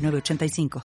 985.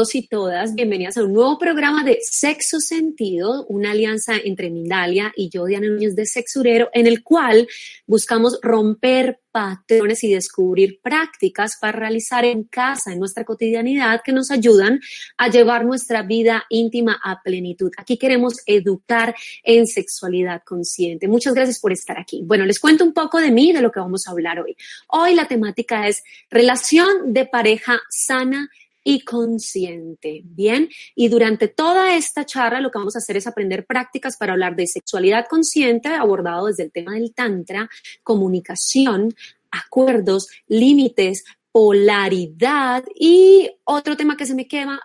Y todas, bienvenidas a un nuevo programa de Sexo Sentido, una alianza entre Mindalia y yo, Diana Núñez de Sexurero, en el cual buscamos romper patrones y descubrir prácticas para realizar en casa, en nuestra cotidianidad, que nos ayudan a llevar nuestra vida íntima a plenitud. Aquí queremos educar en sexualidad consciente. Muchas gracias por estar aquí. Bueno, les cuento un poco de mí, de lo que vamos a hablar hoy. Hoy la temática es relación de pareja sana y consciente. Bien, y durante toda esta charla lo que vamos a hacer es aprender prácticas para hablar de sexualidad consciente, abordado desde el tema del Tantra, comunicación, acuerdos, límites, polaridad. Y otro tema que se me queda,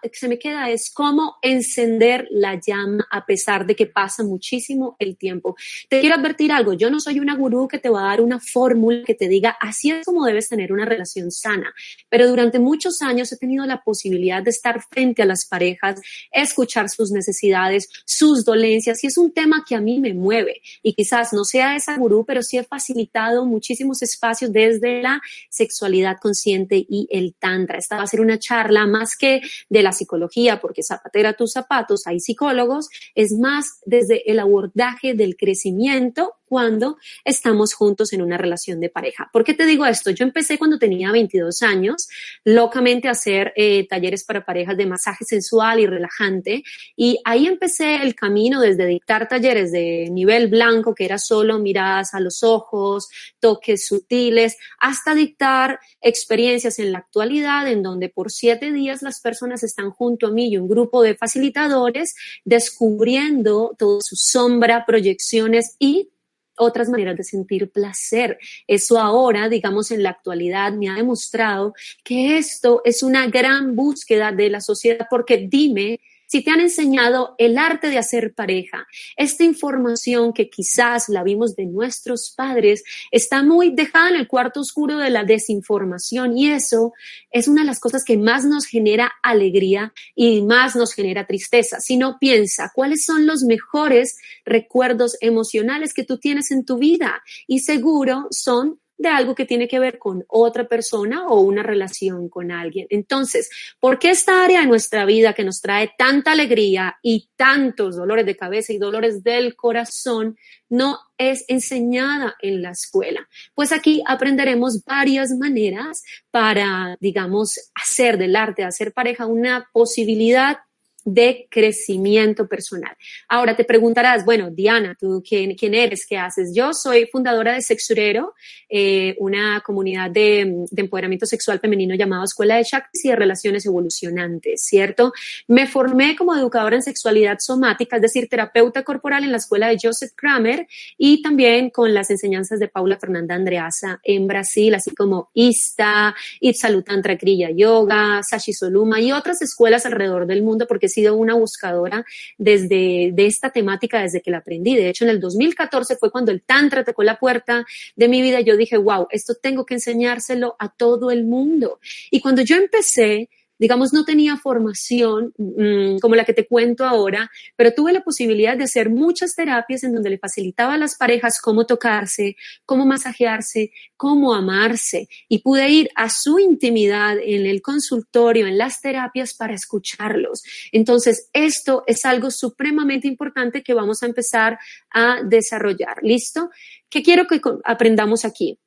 es cómo encender la llama a pesar de que pasa muchísimo el tiempo. Te quiero advertir algo, yo no soy una gurú que te va a dar una fórmula que te diga así es como debes tener una relación sana, pero durante muchos años he tenido la posibilidad de estar frente a las parejas, escuchar sus necesidades, sus dolencias y es un tema que a mí me mueve. Y quizás no sea esa gurú, pero sí he facilitado muchísimos espacios desde la sexualidad consciente y el tantra. Esta va a ser una charla más que de la psicología, porque zapatera tus zapatos, hay psicólogos, es más desde el abordaje del crecimiento cuando estamos juntos en una relación de pareja. ¿Por qué te digo esto? Yo empecé cuando tenía 22 años, locamente a hacer eh, talleres para parejas de masaje sensual y relajante, y ahí empecé el camino desde dictar talleres de nivel blanco, que era solo miradas a los ojos, toques sutiles, hasta dictar experiencias en la actualidad en donde por siete días las personas están junto a mí y un grupo de facilitadores descubriendo toda su sombra, proyecciones y otras maneras de sentir placer. Eso ahora, digamos, en la actualidad me ha demostrado que esto es una gran búsqueda de la sociedad porque dime si te han enseñado el arte de hacer pareja, esta información que quizás la vimos de nuestros padres está muy dejada en el cuarto oscuro de la desinformación y eso es una de las cosas que más nos genera alegría y más nos genera tristeza. Si no piensa, ¿cuáles son los mejores recuerdos emocionales que tú tienes en tu vida? Y seguro son de algo que tiene que ver con otra persona o una relación con alguien. Entonces, ¿por qué esta área de nuestra vida que nos trae tanta alegría y tantos dolores de cabeza y dolores del corazón no es enseñada en la escuela? Pues aquí aprenderemos varias maneras para, digamos, hacer del arte, hacer pareja una posibilidad de crecimiento personal. Ahora te preguntarás, bueno, Diana, ¿tú quién, quién eres? ¿Qué haces? Yo soy fundadora de Sexurero, eh, una comunidad de, empoderamiento sexual femenino llamada Escuela de Shakti y de Relaciones Evolucionantes, ¿cierto? Me formé como educadora en sexualidad somática, es decir, terapeuta corporal en la escuela de Joseph Kramer y también con las enseñanzas de Paula Fernanda Andreasa en Brasil, así como ISTA, Ipsalutantra Kriya Yoga, Sashi Soluma y otras escuelas alrededor del mundo porque sido una buscadora desde de esta temática desde que la aprendí. De hecho, en el 2014 fue cuando el Tantra tocó la puerta de mi vida. Yo dije, wow, esto tengo que enseñárselo a todo el mundo. Y cuando yo empecé digamos, no tenía formación mm, como la que te cuento ahora, pero tuve la posibilidad de hacer muchas terapias en donde le facilitaba a las parejas cómo tocarse, cómo masajearse, cómo amarse. Y pude ir a su intimidad en el consultorio, en las terapias para escucharlos. Entonces, esto es algo supremamente importante que vamos a empezar a desarrollar. ¿Listo? ¿Qué quiero que aprendamos aquí?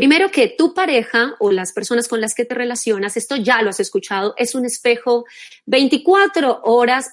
Primero que tu pareja o las personas con las que te relacionas, esto ya lo has escuchado, es un espejo 24 horas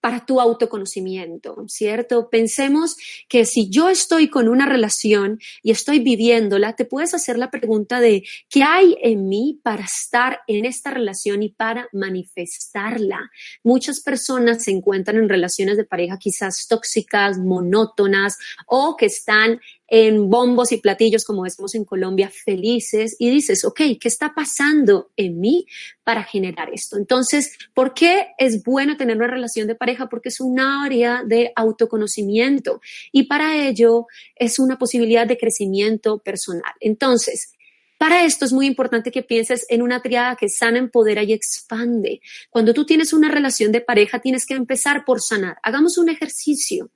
para tu autoconocimiento, ¿cierto? Pensemos que si yo estoy con una relación y estoy viviéndola, te puedes hacer la pregunta de ¿qué hay en mí para estar en esta relación y para manifestarla? Muchas personas se encuentran en relaciones de pareja quizás tóxicas, monótonas o que están en bombos y platillos, como decimos en Colombia, felices y dices, ok, ¿qué está pasando en mí para generar esto? Entonces, ¿por qué es bueno tener una relación de pareja? Porque es un área de autoconocimiento y para ello es una posibilidad de crecimiento personal. Entonces, para esto es muy importante que pienses en una triada que sana, empodera y expande. Cuando tú tienes una relación de pareja, tienes que empezar por sanar. Hagamos un ejercicio.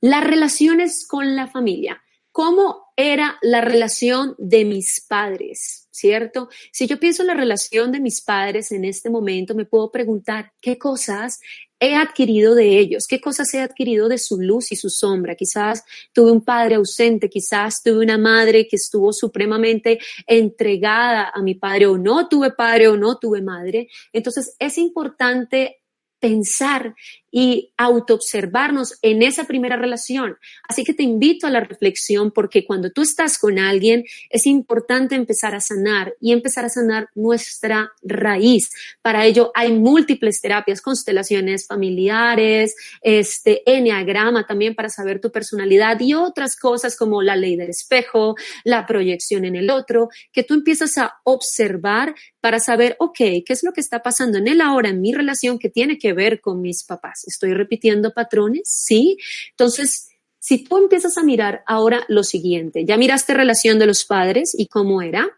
Las relaciones con la familia. ¿Cómo era la relación de mis padres? ¿Cierto? Si yo pienso en la relación de mis padres en este momento, me puedo preguntar qué cosas he adquirido de ellos, qué cosas he adquirido de su luz y su sombra. Quizás tuve un padre ausente, quizás tuve una madre que estuvo supremamente entregada a mi padre o no tuve padre o no tuve madre. Entonces es importante pensar y autoobservarnos en esa primera relación. Así que te invito a la reflexión porque cuando tú estás con alguien es importante empezar a sanar y empezar a sanar nuestra raíz. Para ello hay múltiples terapias, constelaciones familiares, este enneagrama también para saber tu personalidad y otras cosas como la ley del espejo, la proyección en el otro, que tú empiezas a observar para saber, ok, ¿qué es lo que está pasando en él ahora, en mi relación que tiene que ver con mis papás? ¿Estoy repitiendo patrones? Sí. Entonces, si tú empiezas a mirar ahora lo siguiente, ya miraste relación de los padres y cómo era.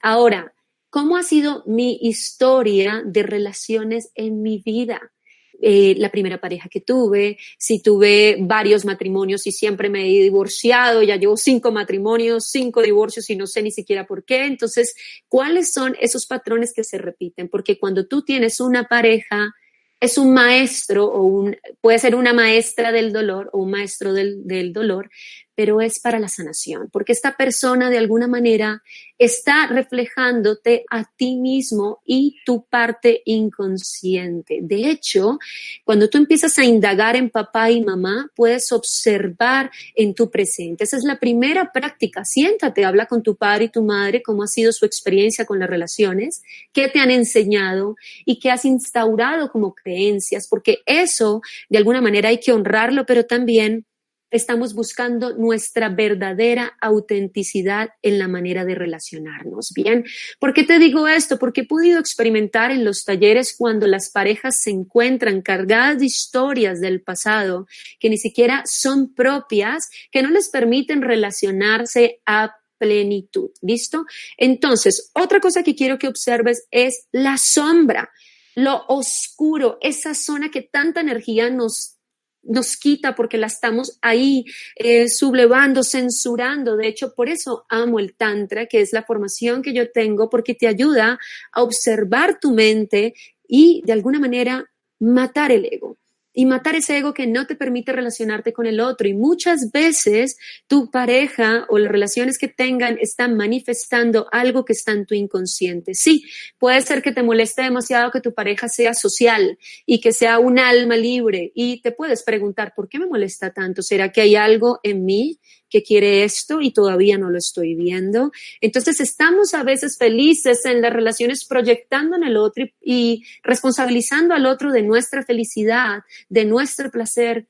Ahora, ¿cómo ha sido mi historia de relaciones en mi vida? Eh, la primera pareja que tuve, si tuve varios matrimonios y siempre me he divorciado, ya llevo cinco matrimonios, cinco divorcios y no sé ni siquiera por qué. Entonces, ¿cuáles son esos patrones que se repiten? Porque cuando tú tienes una pareja es un maestro o un, puede ser una maestra del dolor o un maestro del, del dolor, pero es para la sanación, porque esta persona de alguna manera está reflejándote a ti mismo y tu parte inconsciente. De hecho, cuando tú empiezas a indagar en papá y mamá, puedes observar en tu presente. Esa es la primera práctica. Siéntate, habla con tu padre y tu madre, cómo ha sido su experiencia con las relaciones, qué te han enseñado y qué has instaurado como creencias, porque eso de alguna manera hay que honrarlo, pero también estamos buscando nuestra verdadera autenticidad en la manera de relacionarnos. Bien, ¿por qué te digo esto? Porque he podido experimentar en los talleres cuando las parejas se encuentran cargadas de historias del pasado que ni siquiera son propias, que no les permiten relacionarse a plenitud. ¿Listo? Entonces, otra cosa que quiero que observes es la sombra, lo oscuro, esa zona que tanta energía nos nos quita porque la estamos ahí eh, sublevando, censurando. De hecho, por eso amo el Tantra, que es la formación que yo tengo, porque te ayuda a observar tu mente y de alguna manera matar el ego y matar ese ego que no te permite relacionarte con el otro. Y muchas veces tu pareja o las relaciones que tengan están manifestando algo que está en tu inconsciente. Sí, puede ser que te moleste demasiado que tu pareja sea social y que sea un alma libre y te puedes preguntar, ¿por qué me molesta tanto? ¿Será que hay algo en mí que quiere esto y todavía no lo estoy viendo. Entonces estamos a veces felices en las relaciones proyectando en el otro y, responsabilizando al otro de nuestra felicidad, de nuestro placer,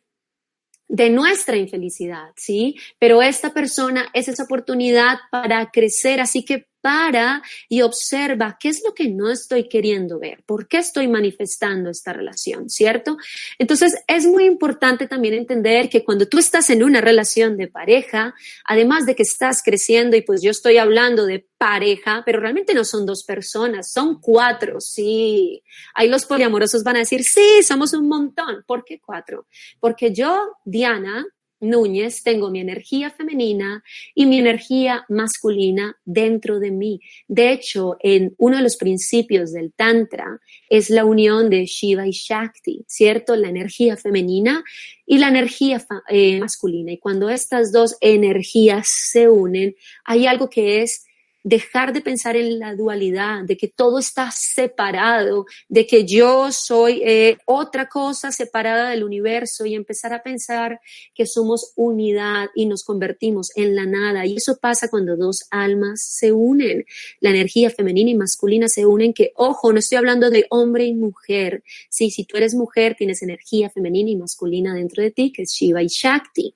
de nuestra infelicidad, ¿sí? Pero esta persona es esa oportunidad para crecer, así que para y observa qué es lo que no estoy queriendo ver, por qué estoy manifestando esta relación, ¿cierto? Entonces, es muy importante también entender que cuando tú estás en una relación de pareja, además de que estás creciendo, y pues yo estoy hablando de pareja, pero realmente no son dos personas, son cuatro, sí. Ahí los poliamorosos van a decir, sí, somos un montón. ¿Por qué cuatro? Porque yo, Diana, Núñez, tengo mi energía femenina y mi energía masculina dentro de mí. De hecho, en uno de los principios del Tantra es la unión de Shiva y Shakti, ¿cierto? La energía femenina y la energía eh, masculina. Y cuando estas dos energías se unen, hay algo que es dejar de pensar en la dualidad, de que todo está separado, de que yo soy eh, otra cosa separada del universo y empezar a pensar que somos unidad y nos convertimos en la nada. Y eso pasa cuando dos almas se unen, la energía femenina y masculina se unen, que ojo, no estoy hablando de hombre y mujer. Sí, si tú eres mujer, tienes energía femenina y masculina dentro de ti, que es Shiva y Shakti.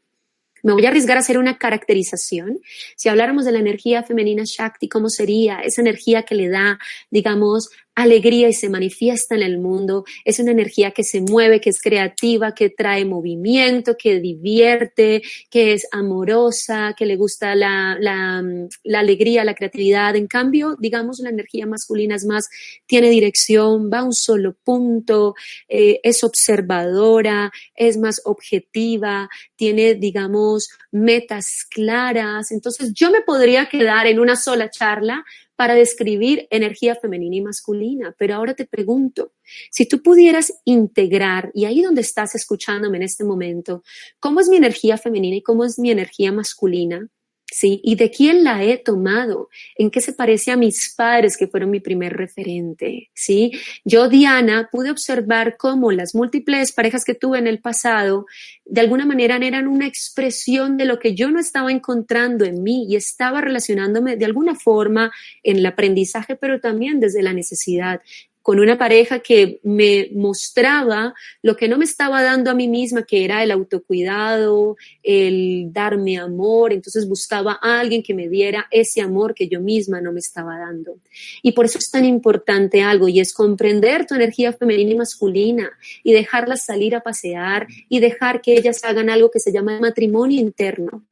Me voy a arriesgar a hacer una caracterización. Si habláramos de la energía femenina Shakti, ¿cómo sería esa energía que le da, digamos, alegría y se manifiesta en el mundo. Es una energía que se mueve, que es creativa, que trae movimiento, que divierte, que es amorosa, que le gusta la, la, la alegría, la creatividad. En cambio, digamos, la energía masculina es más, tiene dirección, va a un solo punto, eh, es observadora, es más objetiva, tiene, digamos, metas claras. Entonces, yo me podría quedar en una sola charla para describir energía femenina y masculina. Pero ahora te pregunto, si tú pudieras integrar, y ahí donde estás escuchándome en este momento, cómo es mi energía femenina y cómo es mi energía masculina, ¿sí? ¿Y de quién la he tomado? ¿En qué se parece a mis padres que fueron mi primer referente? ¿Sí? Yo, Diana, pude observar cómo las múltiples parejas que tuve en el pasado, de alguna manera eran una expresión de lo que yo no estaba encontrando en mí y estaba relacionándome de alguna forma en el aprendizaje, pero también desde la necesidad con una pareja que me mostraba lo que no me estaba dando a mí misma, que era el autocuidado, el darme amor. Entonces buscaba a alguien que me diera ese amor que yo misma no me estaba dando. Y por eso es tan importante algo y es comprender tu energía femenina y masculina y dejarlas salir a pasear y dejar que ellas hagan algo que se llama matrimonio interno.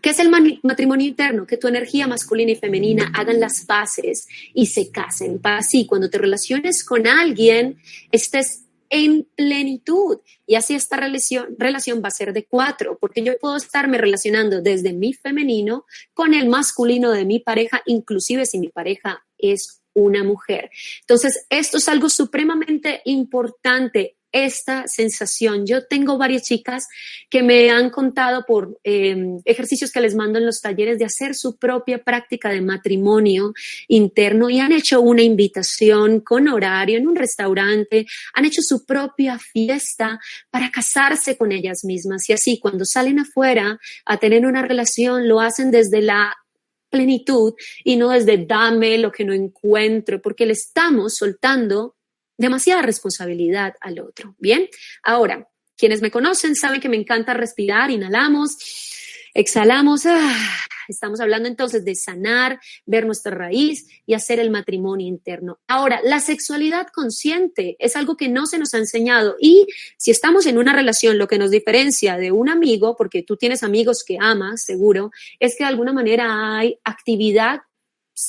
¿Qué es el matrimonio interno? Que tu energía masculina y femenina hagan las paces y se casen. Así, cuando te relaciones con alguien, estés en plenitud. Y así esta relación, relación va a ser de cuatro, porque yo puedo estarme relacionando desde mi femenino con el masculino de mi pareja, inclusive si mi pareja es una mujer. Entonces, esto es algo supremamente importante esta sensación. Yo tengo varias chicas que me han contado por em, ejercicios que les mando en los talleres de hacer su propia práctica de matrimonio interno y han hecho una invitación con horario en un restaurante, han hecho su propia fiesta para casarse con ellas mismas y así cuando salen afuera a tener una relación lo hacen desde la plenitud y no desde dame lo que no encuentro, porque le estamos soltando demasiada responsabilidad al otro. Bien, ahora, quienes me conocen saben que me encanta respirar, inhalamos, exhalamos, ah, estamos hablando entonces de sanar, ver nuestra raíz y hacer el matrimonio interno. Ahora, la sexualidad consciente es algo que no se nos ha enseñado y si estamos en una relación, lo que nos diferencia de un amigo, porque tú tienes amigos que amas, seguro, es que de alguna manera hay actividad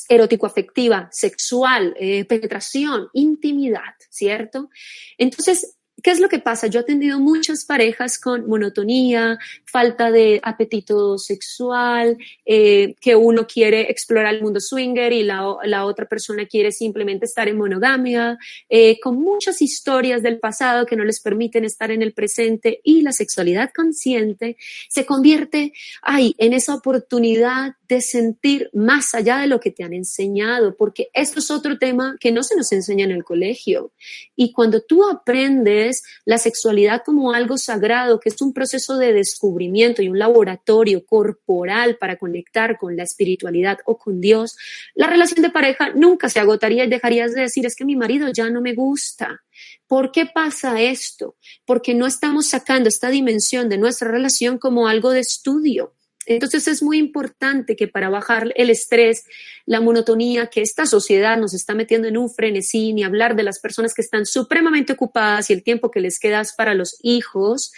erótico-afectiva, sexual, eh, penetración, intimidad, ¿cierto? Entonces, ¿Qué es lo que pasa? Yo he atendido muchas parejas con monotonía, falta de apetito sexual, eh, que uno quiere explorar el mundo swinger y la, la otra persona quiere simplemente estar en monogamia, eh, con muchas historias del pasado que no les permiten estar en el presente y la sexualidad consciente se convierte ahí en esa oportunidad de sentir más allá de lo que te han enseñado, porque esto es otro tema que no se nos enseña en el colegio. Y cuando tú aprendes la sexualidad como algo sagrado, que es un proceso de descubrimiento y un laboratorio corporal para conectar con la espiritualidad o con Dios, la relación de pareja nunca se agotaría y dejarías de decir, es que mi marido ya no me gusta. ¿Por qué pasa esto? Porque no estamos sacando esta dimensión de nuestra relación como algo de estudio Entonces es muy importante que para bajar el estrés, la monotonía que esta sociedad nos está metiendo en un frenesí, ni hablar de las personas que están supremamente ocupadas y el tiempo que les queda para los hijos,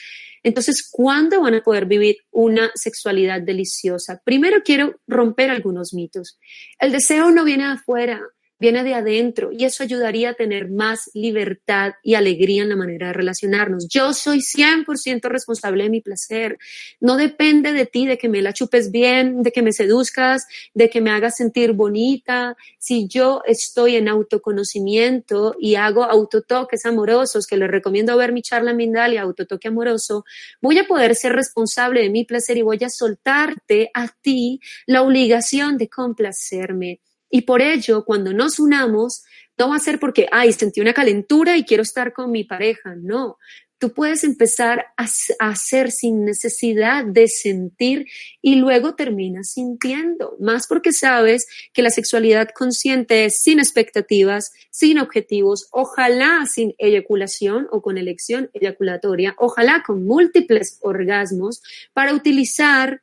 entonces, ¿cuándo van a poder vivir una sexualidad deliciosa? Primero quiero romper algunos mitos. El deseo no viene de afuera viene de adentro y eso ayudaría a tener más libertad y alegría en la manera de relacionarnos. Yo soy 100% responsable de mi placer. No depende de ti, de que me la chupes bien, de que me seduzcas, de que me hagas sentir bonita. Si yo estoy en autoconocimiento y hago autotoques amorosos, que les recomiendo ver mi charla en Mindalia, autotoque amoroso, voy a poder ser responsable de mi placer y voy a soltarte a ti la obligación de complacerme y por ello, cuando nos unamos, no va a ser porque, ay, sentí una calentura y quiero estar con mi pareja. No, tú puedes empezar a, hacer sin necesidad de sentir y luego terminas sintiendo, más porque sabes que la sexualidad consciente es sin expectativas, sin objetivos, ojalá sin eyaculación o con elección eyaculatoria, ojalá con múltiples orgasmos para utilizar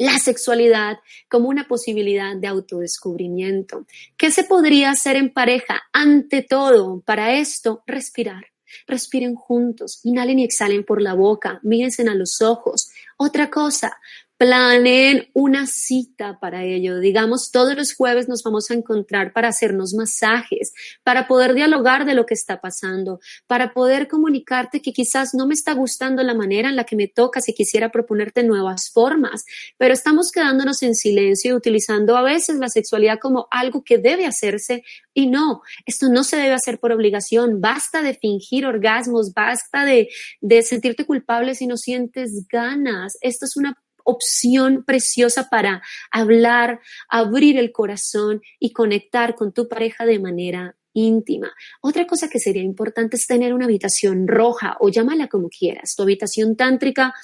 la sexualidad como una posibilidad de autodescubrimiento. ¿Qué se podría hacer en pareja? Ante todo, para esto, respirar. Respiren juntos, inhalen y exhalen por la boca, mírense a los ojos. Otra cosa, planeen una cita para ello. Digamos, todos los jueves nos vamos a encontrar para hacernos masajes, para poder dialogar de lo que está pasando, para poder comunicarte que quizás no me está gustando la manera en la que me toca si quisiera proponerte nuevas formas, pero estamos quedándonos en silencio y utilizando a veces la sexualidad como algo que debe hacerse y no, esto no se debe hacer por obligación, basta de fingir orgasmos, basta de, de sentirte culpable si no sientes ganas. Esto es una opción preciosa para hablar, abrir el corazón y conectar con tu pareja de manera íntima. Otra cosa que sería importante es tener una habitación roja o llámala como quieras, tu habitación tántrica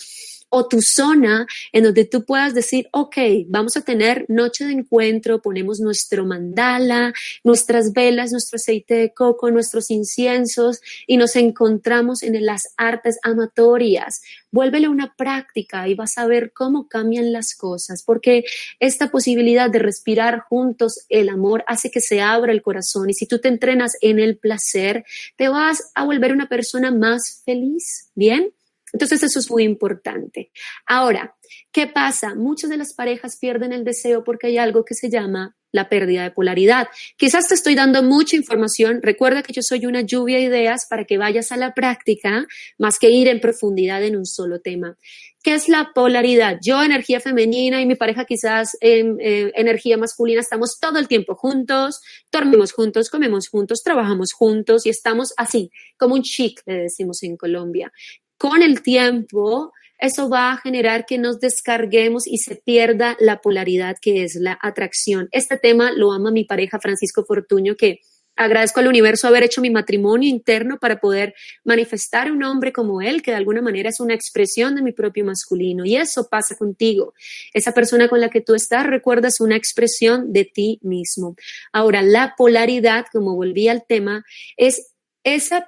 o tu zona en donde tú puedas decir, ok, vamos a tener noche de encuentro, ponemos nuestro mandala, nuestras velas, nuestro aceite de coco, nuestros inciensos y nos encontramos en las artes amatorias. Vuélvele una práctica y vas a ver cómo cambian las cosas, porque esta posibilidad de respirar juntos el amor hace que se abra el corazón y si tú te entrenas en el placer, te vas a volver una persona más feliz, ¿bien? Entonces eso es muy importante. Ahora, ¿qué pasa? Muchas de las parejas pierden el deseo porque hay algo que se llama la pérdida de polaridad. Quizás te estoy dando mucha información. Recuerda que yo soy una lluvia de ideas para que vayas a la práctica más que ir en profundidad en un solo tema. ¿Qué es la polaridad? Yo, energía femenina y mi pareja quizás en eh, energía masculina, estamos todo el tiempo juntos, dormimos juntos, comemos juntos, trabajamos juntos y estamos así, como un chic, le decimos en Colombia con el tiempo, eso va a generar que nos descarguemos y se pierda la polaridad que es la atracción. Este tema lo ama mi pareja Francisco Fortuño, que agradezco al universo haber hecho mi matrimonio interno para poder manifestar un hombre como él, que de alguna manera es una expresión de mi propio masculino. Y eso pasa contigo. Esa persona con la que tú estás, recuerdas una expresión de ti mismo. Ahora, la polaridad, como volví al tema, es esa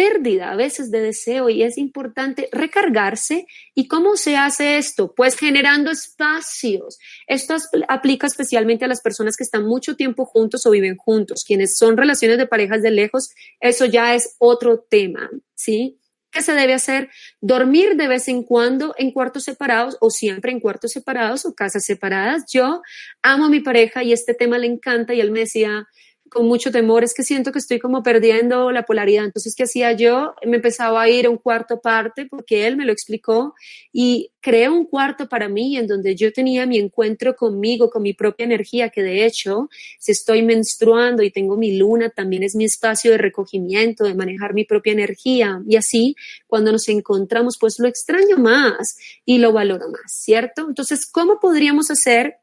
pérdida a veces de deseo y es importante recargarse. ¿Y cómo se hace esto? Pues generando espacios. Esto aplica especialmente a las personas que están mucho tiempo juntos o viven juntos. Quienes son relaciones de parejas de lejos, eso ya es otro tema, ¿sí? ¿Qué se debe hacer? Dormir de vez en cuando en cuartos separados o siempre en cuartos separados o casas separadas. Yo amo a mi pareja y este tema le encanta y él me decía, con mucho temor, es que siento que estoy como perdiendo la polaridad. Entonces, ¿qué hacía yo? Me empezaba a ir a un cuarto parte porque él me lo explicó y creé un cuarto para mí en donde yo tenía mi encuentro conmigo, con mi propia energía, que de hecho, si estoy menstruando y tengo mi luna, también es mi espacio de recogimiento, de manejar mi propia energía. Y así, cuando nos encontramos, pues lo extraño más y lo valoro más, ¿cierto? Entonces, ¿cómo podríamos hacer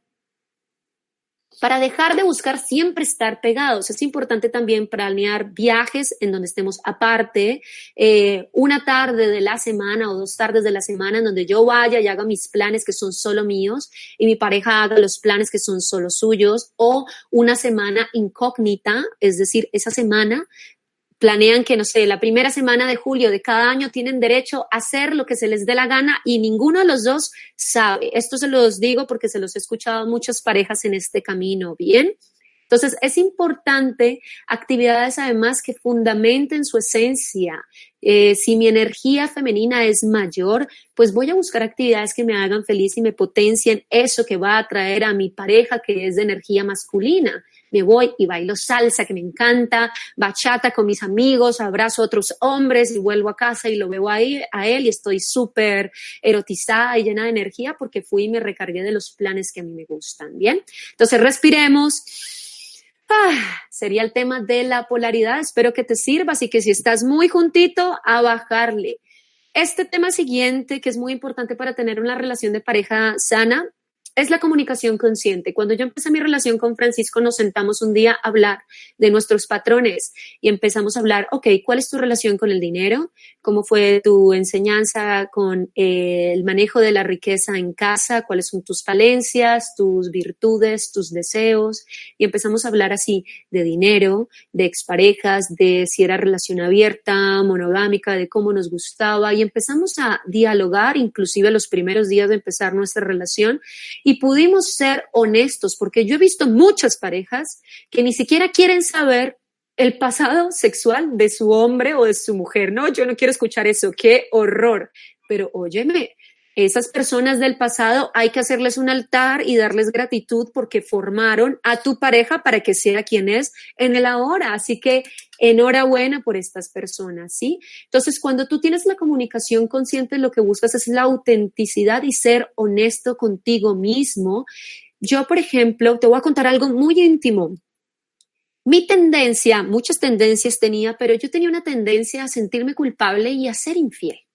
para dejar de buscar siempre estar pegados. Es importante también planear viajes en donde estemos aparte, eh, una tarde de la semana o dos tardes de la semana en donde yo vaya y haga mis planes que son solo míos y mi pareja haga los planes que son solo suyos o una semana incógnita, es decir, esa semana planean que, no sé, la primera semana de julio de cada año tienen derecho a hacer lo que se les dé la gana y ninguno de los dos sabe. Esto se los digo porque se los he escuchado muchas parejas en este camino, ¿bien? Entonces, es importante actividades además que fundamenten su esencia. Eh, si mi energía femenina es mayor, pues voy a buscar actividades que me hagan feliz y me potencien eso que va a atraer a mi pareja que es de energía masculina me voy y bailo salsa, que me encanta, bachata con mis amigos, abrazo a otros hombres y vuelvo a casa y lo veo ahí a él y estoy súper erotizada y llena de energía porque fui y me recargué de los planes que a mí me gustan, ¿bien? Entonces respiremos. Ah, sería el tema de la polaridad. Espero que te sirva. Así que si estás muy juntito, a bajarle. Este tema siguiente, que es muy importante para tener una relación de pareja sana, es la comunicación consciente. Cuando yo empecé mi relación con Francisco, nos sentamos un día a hablar de nuestros patrones y empezamos a hablar, ok, ¿cuál es tu relación con el dinero? ¿Cómo fue tu enseñanza con eh, el manejo de la riqueza en casa? ¿Cuáles son tus falencias, tus virtudes, tus deseos? Y empezamos a hablar así de dinero, de exparejas, de si era relación abierta, monogámica, de cómo nos gustaba y empezamos a dialogar, inclusive los primeros días de empezar nuestra relación y pudimos ser honestos, porque yo he visto muchas parejas que ni siquiera quieren saber el pasado sexual de su hombre o de su mujer. No, yo no quiero escuchar eso, qué horror. Pero óyeme, esas personas del pasado hay que hacerles un altar y darles gratitud porque formaron a tu pareja para que sea quien es en el ahora. Así que enhorabuena por estas personas, ¿sí? Entonces, cuando tú tienes la comunicación consciente, lo que buscas es la autenticidad y ser honesto contigo mismo. Yo, por ejemplo, te voy a contar algo muy íntimo. Mi tendencia, muchas tendencias tenía, pero yo tenía una tendencia a sentirme culpable y a ser infiel.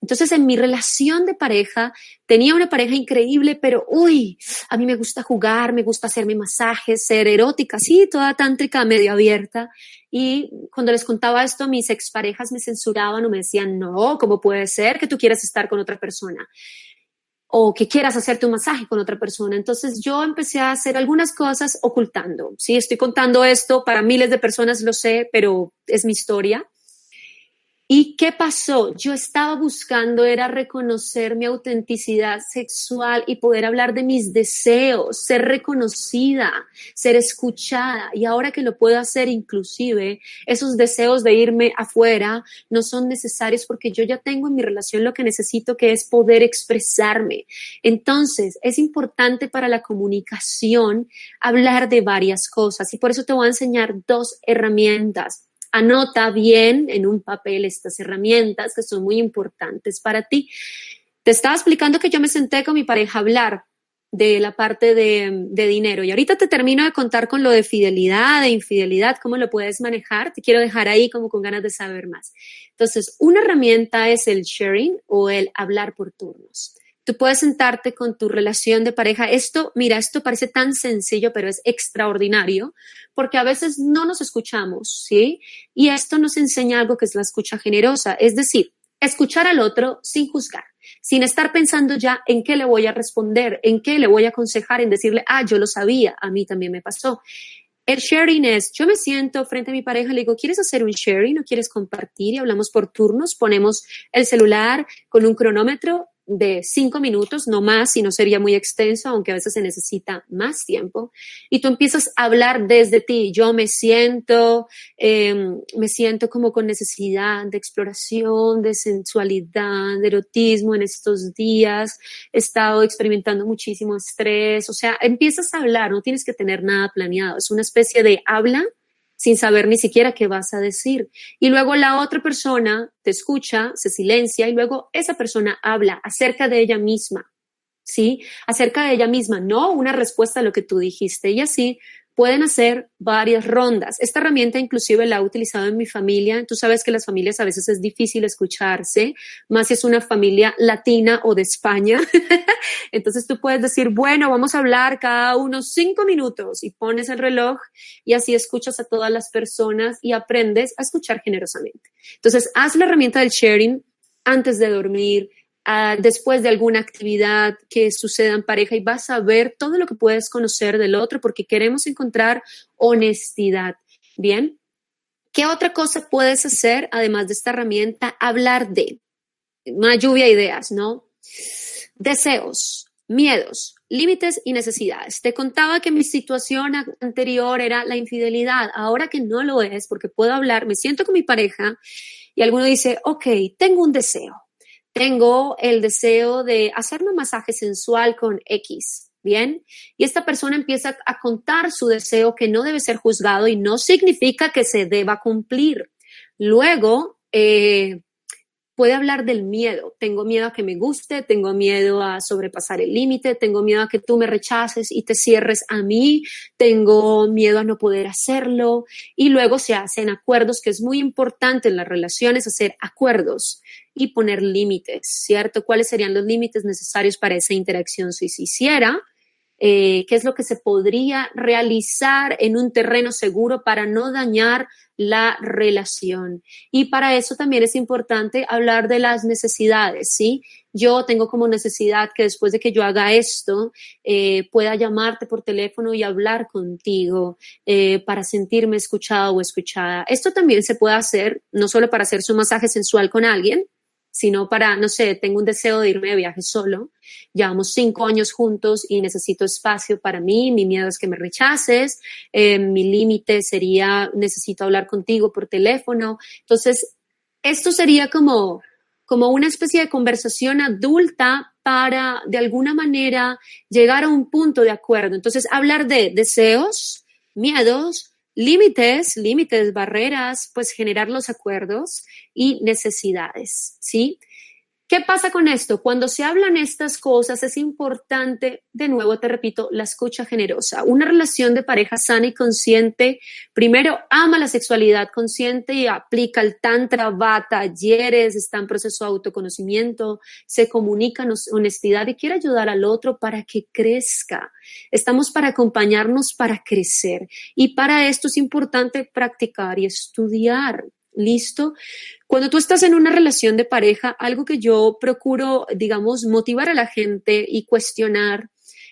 Entonces, en mi relación de pareja, tenía una pareja increíble, pero uy, a mí me gusta jugar, me gusta hacerme masajes, ser erótica, sí, toda tántrica, medio abierta. Y cuando les contaba esto, mis exparejas me censuraban o me decían, no, ¿cómo puede ser que tú quieras estar con otra persona? o que quieras hacerte un masaje con otra persona. Entonces yo empecé a hacer algunas cosas ocultando. Sí, estoy contando esto para miles de personas, lo sé, pero es mi historia. ¿Y qué pasó? Yo estaba buscando era reconocer mi autenticidad sexual y poder hablar de mis deseos, ser reconocida, ser escuchada. Y ahora que lo puedo hacer, inclusive, esos deseos de irme afuera no son necesarios porque yo ya tengo en mi relación lo que necesito, que es poder expresarme. Entonces, es importante para la comunicación hablar de varias cosas y por eso te voy a enseñar dos herramientas Anota bien en un papel estas herramientas que son muy importantes para ti. Te estaba explicando que yo me senté con mi pareja a hablar de la parte de, dinero. Y ahorita te termino de contar con lo de fidelidad, de infidelidad, cómo lo puedes manejar. Te quiero dejar ahí como con ganas de saber más. Entonces, una herramienta es el sharing o el hablar por turnos. Tú puedes sentarte con tu relación de pareja. Esto, mira, esto parece tan sencillo, pero es extraordinario, porque a veces no nos escuchamos, ¿sí? Y esto nos enseña algo que es la escucha generosa, es decir, escuchar al otro sin juzgar, sin estar pensando ya en qué le voy a responder, en qué le voy a aconsejar, en decirle, ah, yo lo sabía, a mí también me pasó. El sharing es, yo me siento frente a mi pareja, le digo, ¿quieres hacer un sharing o quieres compartir? Y hablamos por turnos, ponemos el celular con un cronómetro de cinco minutos, no más, si no sería muy extenso, aunque a veces se necesita más tiempo, y tú empiezas a hablar desde ti. Yo me siento, em, me siento como con necesidad de exploración, de sensualidad, de erotismo en estos días, he estado experimentando muchísimo estrés, o sea, empiezas a hablar, no tienes que tener nada planeado, es una especie de habla sin saber ni siquiera qué vas a decir. Y luego la otra persona te escucha, se silencia y luego esa persona habla acerca de ella misma, ¿sí? Acerca de ella misma, no una respuesta a lo que tú dijiste. Y así pueden hacer varias rondas. Esta herramienta inclusive la he utilizado en mi familia. Tú sabes que las familias a veces es difícil escucharse, más si es una familia latina o de España. Entonces tú puedes decir, bueno, vamos a hablar cada unos cinco minutos y pones el reloj y así escuchas a todas las personas y aprendes a escuchar generosamente. Entonces, haz la herramienta del sharing antes de dormir, después de alguna actividad que suceda en pareja y vas a ver todo lo que puedes conocer del otro porque queremos encontrar honestidad. Bien. ¿Qué otra cosa puedes hacer además de esta herramienta? Hablar de una lluvia de ideas, ¿no? Deseos, miedos, límites y necesidades. Te contaba que mi situación anterior era la infidelidad. Ahora que no lo es, porque puedo hablar, me siento con mi pareja y alguno dice, ok, tengo un deseo. Tengo el deseo de hacerme un masaje sensual con X. Bien, y esta persona empieza a contar su deseo que no debe ser juzgado y no significa que se deba cumplir. Luego, eh, puede hablar del miedo. Tengo miedo a que me guste, tengo miedo a sobrepasar el límite, tengo miedo a que tú me rechaces y te cierres a mí, tengo miedo a no poder hacerlo. Y luego se hacen acuerdos, que es muy importante en las relaciones, hacer acuerdos y poner límites, ¿cierto? ¿Cuáles serían los límites necesarios para esa interacción si se hiciera? Eh, qué es lo que se podría realizar en un terreno seguro para no dañar la relación. Y para eso también es importante hablar de las necesidades, ¿sí? Yo tengo como necesidad que después de que yo haga esto, eh, pueda llamarte por teléfono y hablar contigo eh, para sentirme escuchado o escuchada. Esto también se puede hacer, no solo para hacer su masaje sensual con alguien, sino para, no sé, tengo un deseo de irme de viaje solo, llevamos cinco años juntos y necesito espacio para mí, mi miedo es que me rechaces, eh, mi límite sería, necesito hablar contigo por teléfono. Entonces, esto sería como, como una especie de conversación adulta para, de alguna manera, llegar a un punto de acuerdo. Entonces, hablar de deseos, miedos, límites, límites, barreras, pues generar los acuerdos y necesidades, ¿sí? ¿Qué pasa con esto? Cuando se hablan estas cosas es importante, de nuevo te repito, la escucha generosa. Una relación de pareja sana y consciente, primero ama la sexualidad consciente y aplica el tantra, va talleres, está en proceso de autoconocimiento, se comunica honestidad y quiere ayudar al otro para que crezca. Estamos para acompañarnos para crecer y para esto es importante practicar y estudiar. ¿Listo? Cuando tú estás en una relación de pareja, algo que yo procuro, digamos, motivar a la gente y cuestionar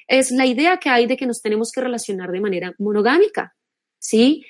es la idea que hay de que nos tenemos que relacionar de manera monogámica, ¿sí?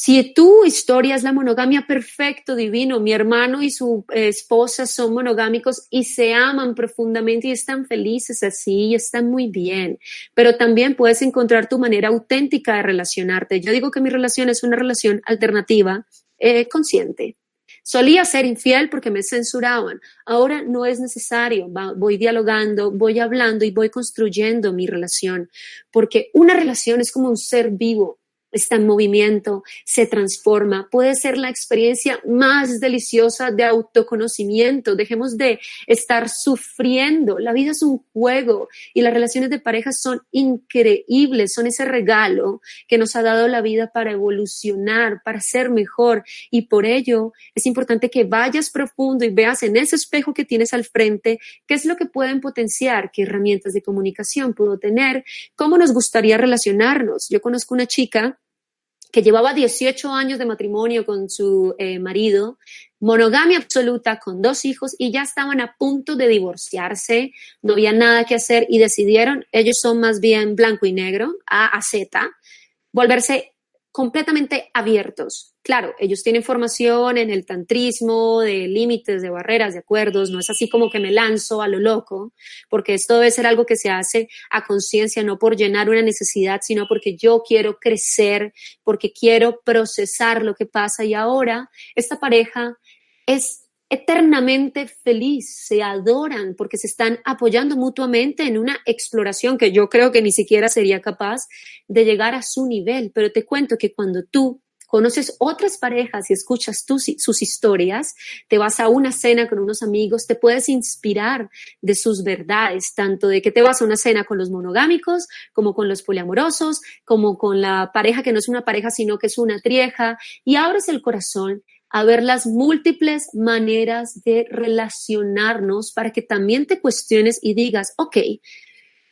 Si tu historia es la monogamia, perfecto, divino. Mi hermano y su eh, esposa son monogámicos y se aman profundamente y están felices así y están muy bien. Pero también puedes encontrar tu manera auténtica de relacionarte. Yo digo que mi relación es una relación alternativa, eh, consciente. Solía ser infiel porque me censuraban. Ahora no es necesario. voy dialogando, voy hablando y voy construyendo mi relación. Porque una relación es como un ser vivo está en movimiento, se transforma. Puede ser la experiencia más deliciosa de autoconocimiento. Dejemos de estar sufriendo. La vida es un juego y las relaciones de pareja son increíbles, son ese regalo que nos ha dado la vida para evolucionar, para ser mejor. Y por ello es importante que vayas profundo y veas en ese espejo que tienes al frente qué es lo que pueden potenciar, qué herramientas de comunicación puedo tener, cómo nos gustaría relacionarnos. Yo conozco una chica que llevaba 18 años de matrimonio con su eh, marido, monogamia absoluta con dos hijos y ya estaban a punto de divorciarse, no había nada que hacer y decidieron, ellos son más bien blanco y negro, A a Z, volverse completamente abiertos. Claro, ellos tienen formación en el tantrismo, de límites, de barreras, de acuerdos, no es así como que me lanzo a lo loco, porque esto debe ser algo que se hace a conciencia, no por llenar una necesidad, sino porque yo quiero crecer, porque quiero procesar lo que pasa y ahora esta pareja es eternamente feliz, se adoran porque se están apoyando mutuamente en una exploración que yo creo que ni siquiera sería capaz de llegar a su nivel. Pero te cuento que cuando tú conoces otras parejas y escuchas sus historias, te vas a una cena con unos amigos, te puedes inspirar de sus verdades, tanto de que te vas a una cena con los monogámicos, como con los poliamorosos, como con la pareja que no es una pareja, sino que es una trieja, y abres el corazón a ver las múltiples maneras de relacionarnos para que también te cuestiones y digas, ok,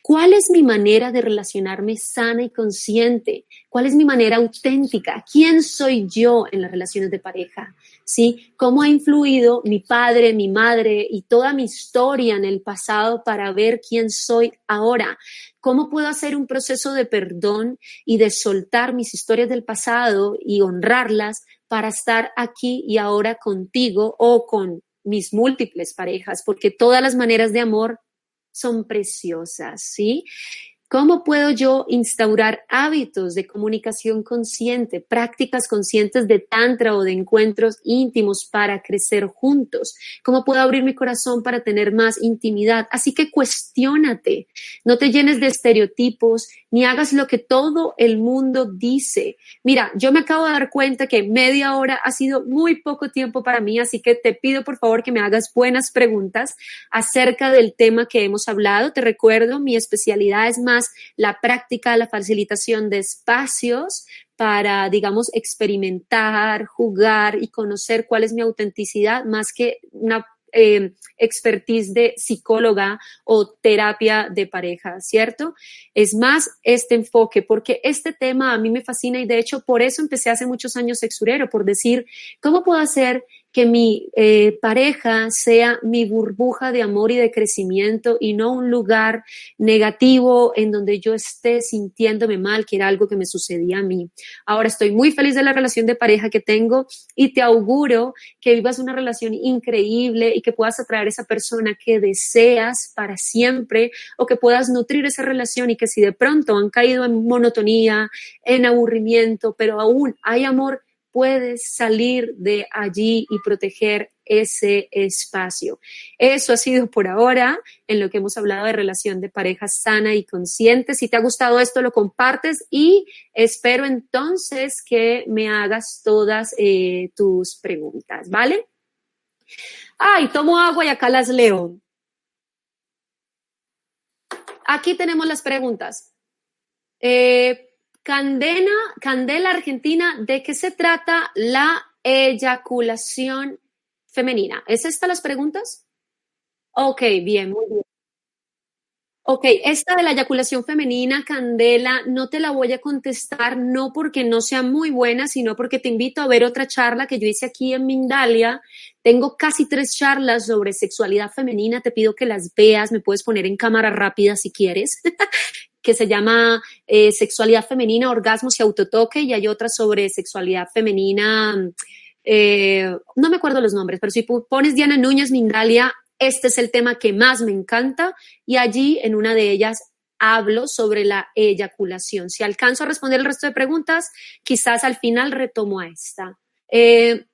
¿cuál es mi manera de relacionarme sana y consciente? ¿Cuál es mi manera auténtica? ¿Quién soy yo en las relaciones de pareja? ¿Sí? ¿Cómo ha influido mi padre, mi madre y toda mi historia en el pasado para ver quién soy ahora? ¿Cómo puedo hacer un proceso de perdón y de soltar mis historias del pasado y honrarlas para estar aquí y ahora contigo o con mis múltiples parejas, porque todas las maneras de amor son preciosas, ¿sí? ¿Cómo puedo yo instaurar hábitos de comunicación consciente, prácticas conscientes de tantra o de encuentros íntimos para crecer juntos? ¿Cómo puedo abrir mi corazón para tener más intimidad? Así que cuestiónate, no te llenes de estereotipos ni hagas lo que todo el mundo dice. Mira, yo me acabo de dar cuenta que media hora ha sido muy poco tiempo para mí, así que te pido por favor que me hagas buenas preguntas acerca del tema que hemos hablado. Te recuerdo, mi especialidad es la práctica, la facilitación de espacios para, digamos, experimentar, jugar y conocer cuál es mi autenticidad, más que una eh, expertise de psicóloga o terapia de pareja, ¿cierto? Es más este enfoque, porque este tema a mí me fascina y de hecho por eso empecé hace muchos años sexurero, por decir, ¿cómo puedo hacer que mi eh, pareja sea mi burbuja de amor y de crecimiento y no un lugar negativo en donde yo esté sintiéndome mal, que era algo que me sucedía a mí. Ahora estoy muy feliz de la relación de pareja que tengo y te auguro que vivas una relación increíble y que puedas atraer esa persona que deseas para siempre o que puedas nutrir esa relación y que si de pronto han caído en monotonía, en aburrimiento, pero aún hay amor, puedes salir de allí y proteger ese espacio. Eso ha sido por ahora en lo que hemos hablado de relación de pareja sana y consciente. Si te ha gustado esto, lo compartes y espero entonces que me hagas todas eh, tus preguntas, ¿vale? Ay, tomo agua y acá las leo. Aquí tenemos las preguntas. Eh, Candena, Candela Argentina, ¿de qué se trata la eyaculación femenina? ¿Es esta las preguntas? Ok, bien, muy bien. Ok, esta de la eyaculación femenina, Candela, no te la voy a contestar, no porque no sea muy buena, sino porque te invito a ver otra charla que yo hice aquí en Mindalia. Tengo casi tres charlas sobre sexualidad femenina, te pido que las veas, me puedes poner en cámara rápida si quieres. que se llama eh, Sexualidad Femenina, Orgasmos y Autotoque, y hay otra sobre sexualidad femenina, eh, no me acuerdo los nombres, pero si pones Diana Núñez Mindalia, este es el tema que más me encanta, y allí en una de ellas hablo sobre la eyaculación. Si alcanzo a responder el resto de preguntas, quizás al final retomo a esta. Eh,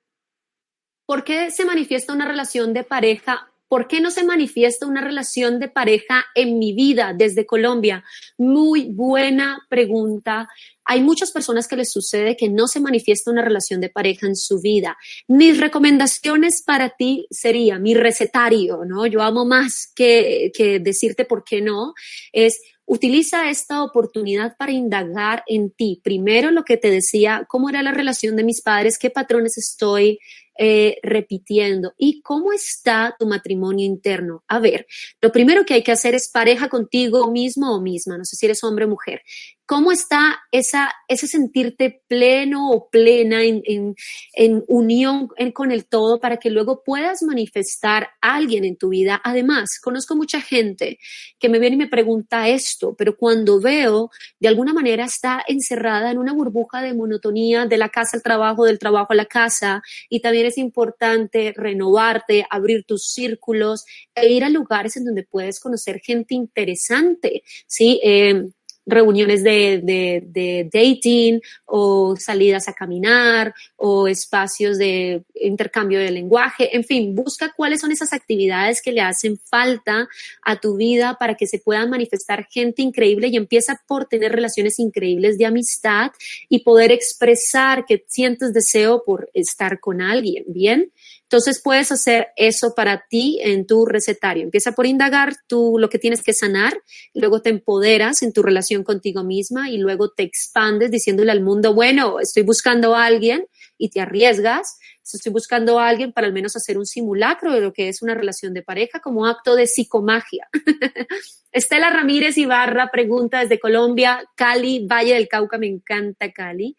¿Por qué se manifiesta una relación de pareja ¿Por qué no se manifiesta una relación de pareja en mi vida desde Colombia? Muy buena pregunta. Hay muchas personas que les sucede que no se manifiesta una relación de pareja en su vida. Mis recomendaciones para ti sería mi recetario, ¿no? Yo amo más que, que decirte por qué no. Es Utiliza esta oportunidad para indagar en ti. Primero lo que te decía, cómo era la relación de mis padres, qué patrones estoy eh, repitiendo y cómo está tu matrimonio interno. A ver, lo primero que hay que hacer es pareja contigo mismo o misma, no sé si eres hombre o mujer. ¿Cómo está esa, ese sentirte pleno o plena en, en, unión con el todo para que luego puedas manifestar a alguien en tu vida? Además, conozco mucha gente que me viene y me pregunta esto, pero cuando veo, de alguna manera está encerrada en una burbuja de monotonía de la casa al trabajo, del trabajo a la casa, y también es importante renovarte, abrir tus círculos e ir a lugares en donde puedes conocer gente interesante, ¿sí? Eh, reuniones de, de, dating o salidas a caminar o espacios de intercambio de lenguaje, en fin, busca cuáles son esas actividades que le hacen falta a tu vida para que se puedan manifestar gente increíble y empieza por tener relaciones increíbles de amistad y poder expresar que sientes deseo por estar con alguien, ¿bien? Entonces puedes hacer eso para ti en tu recetario. Empieza por indagar tú lo que tienes que sanar, luego te empoderas en tu relación contigo misma y luego te expandes diciéndole al mundo, bueno, estoy buscando a alguien y te arriesgas. Estoy buscando a alguien para al menos hacer un simulacro de lo que es una relación de pareja como acto de psicomagia. Estela Ramírez Ibarra pregunta desde Colombia, Cali, Valle del Cauca, me encanta Cali.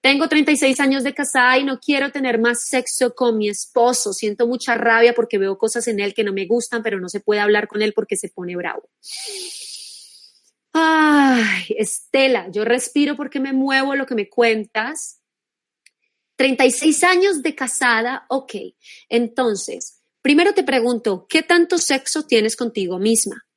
Tengo 36 años de casada y no quiero tener más sexo con mi esposo. Siento mucha rabia porque veo cosas en él que no me gustan, pero no se puede hablar con él porque se pone bravo. Ay, Estela, yo respiro porque me muevo lo que me cuentas. 36 años de casada, ok. Entonces, primero te pregunto, ¿qué tanto sexo tienes contigo misma?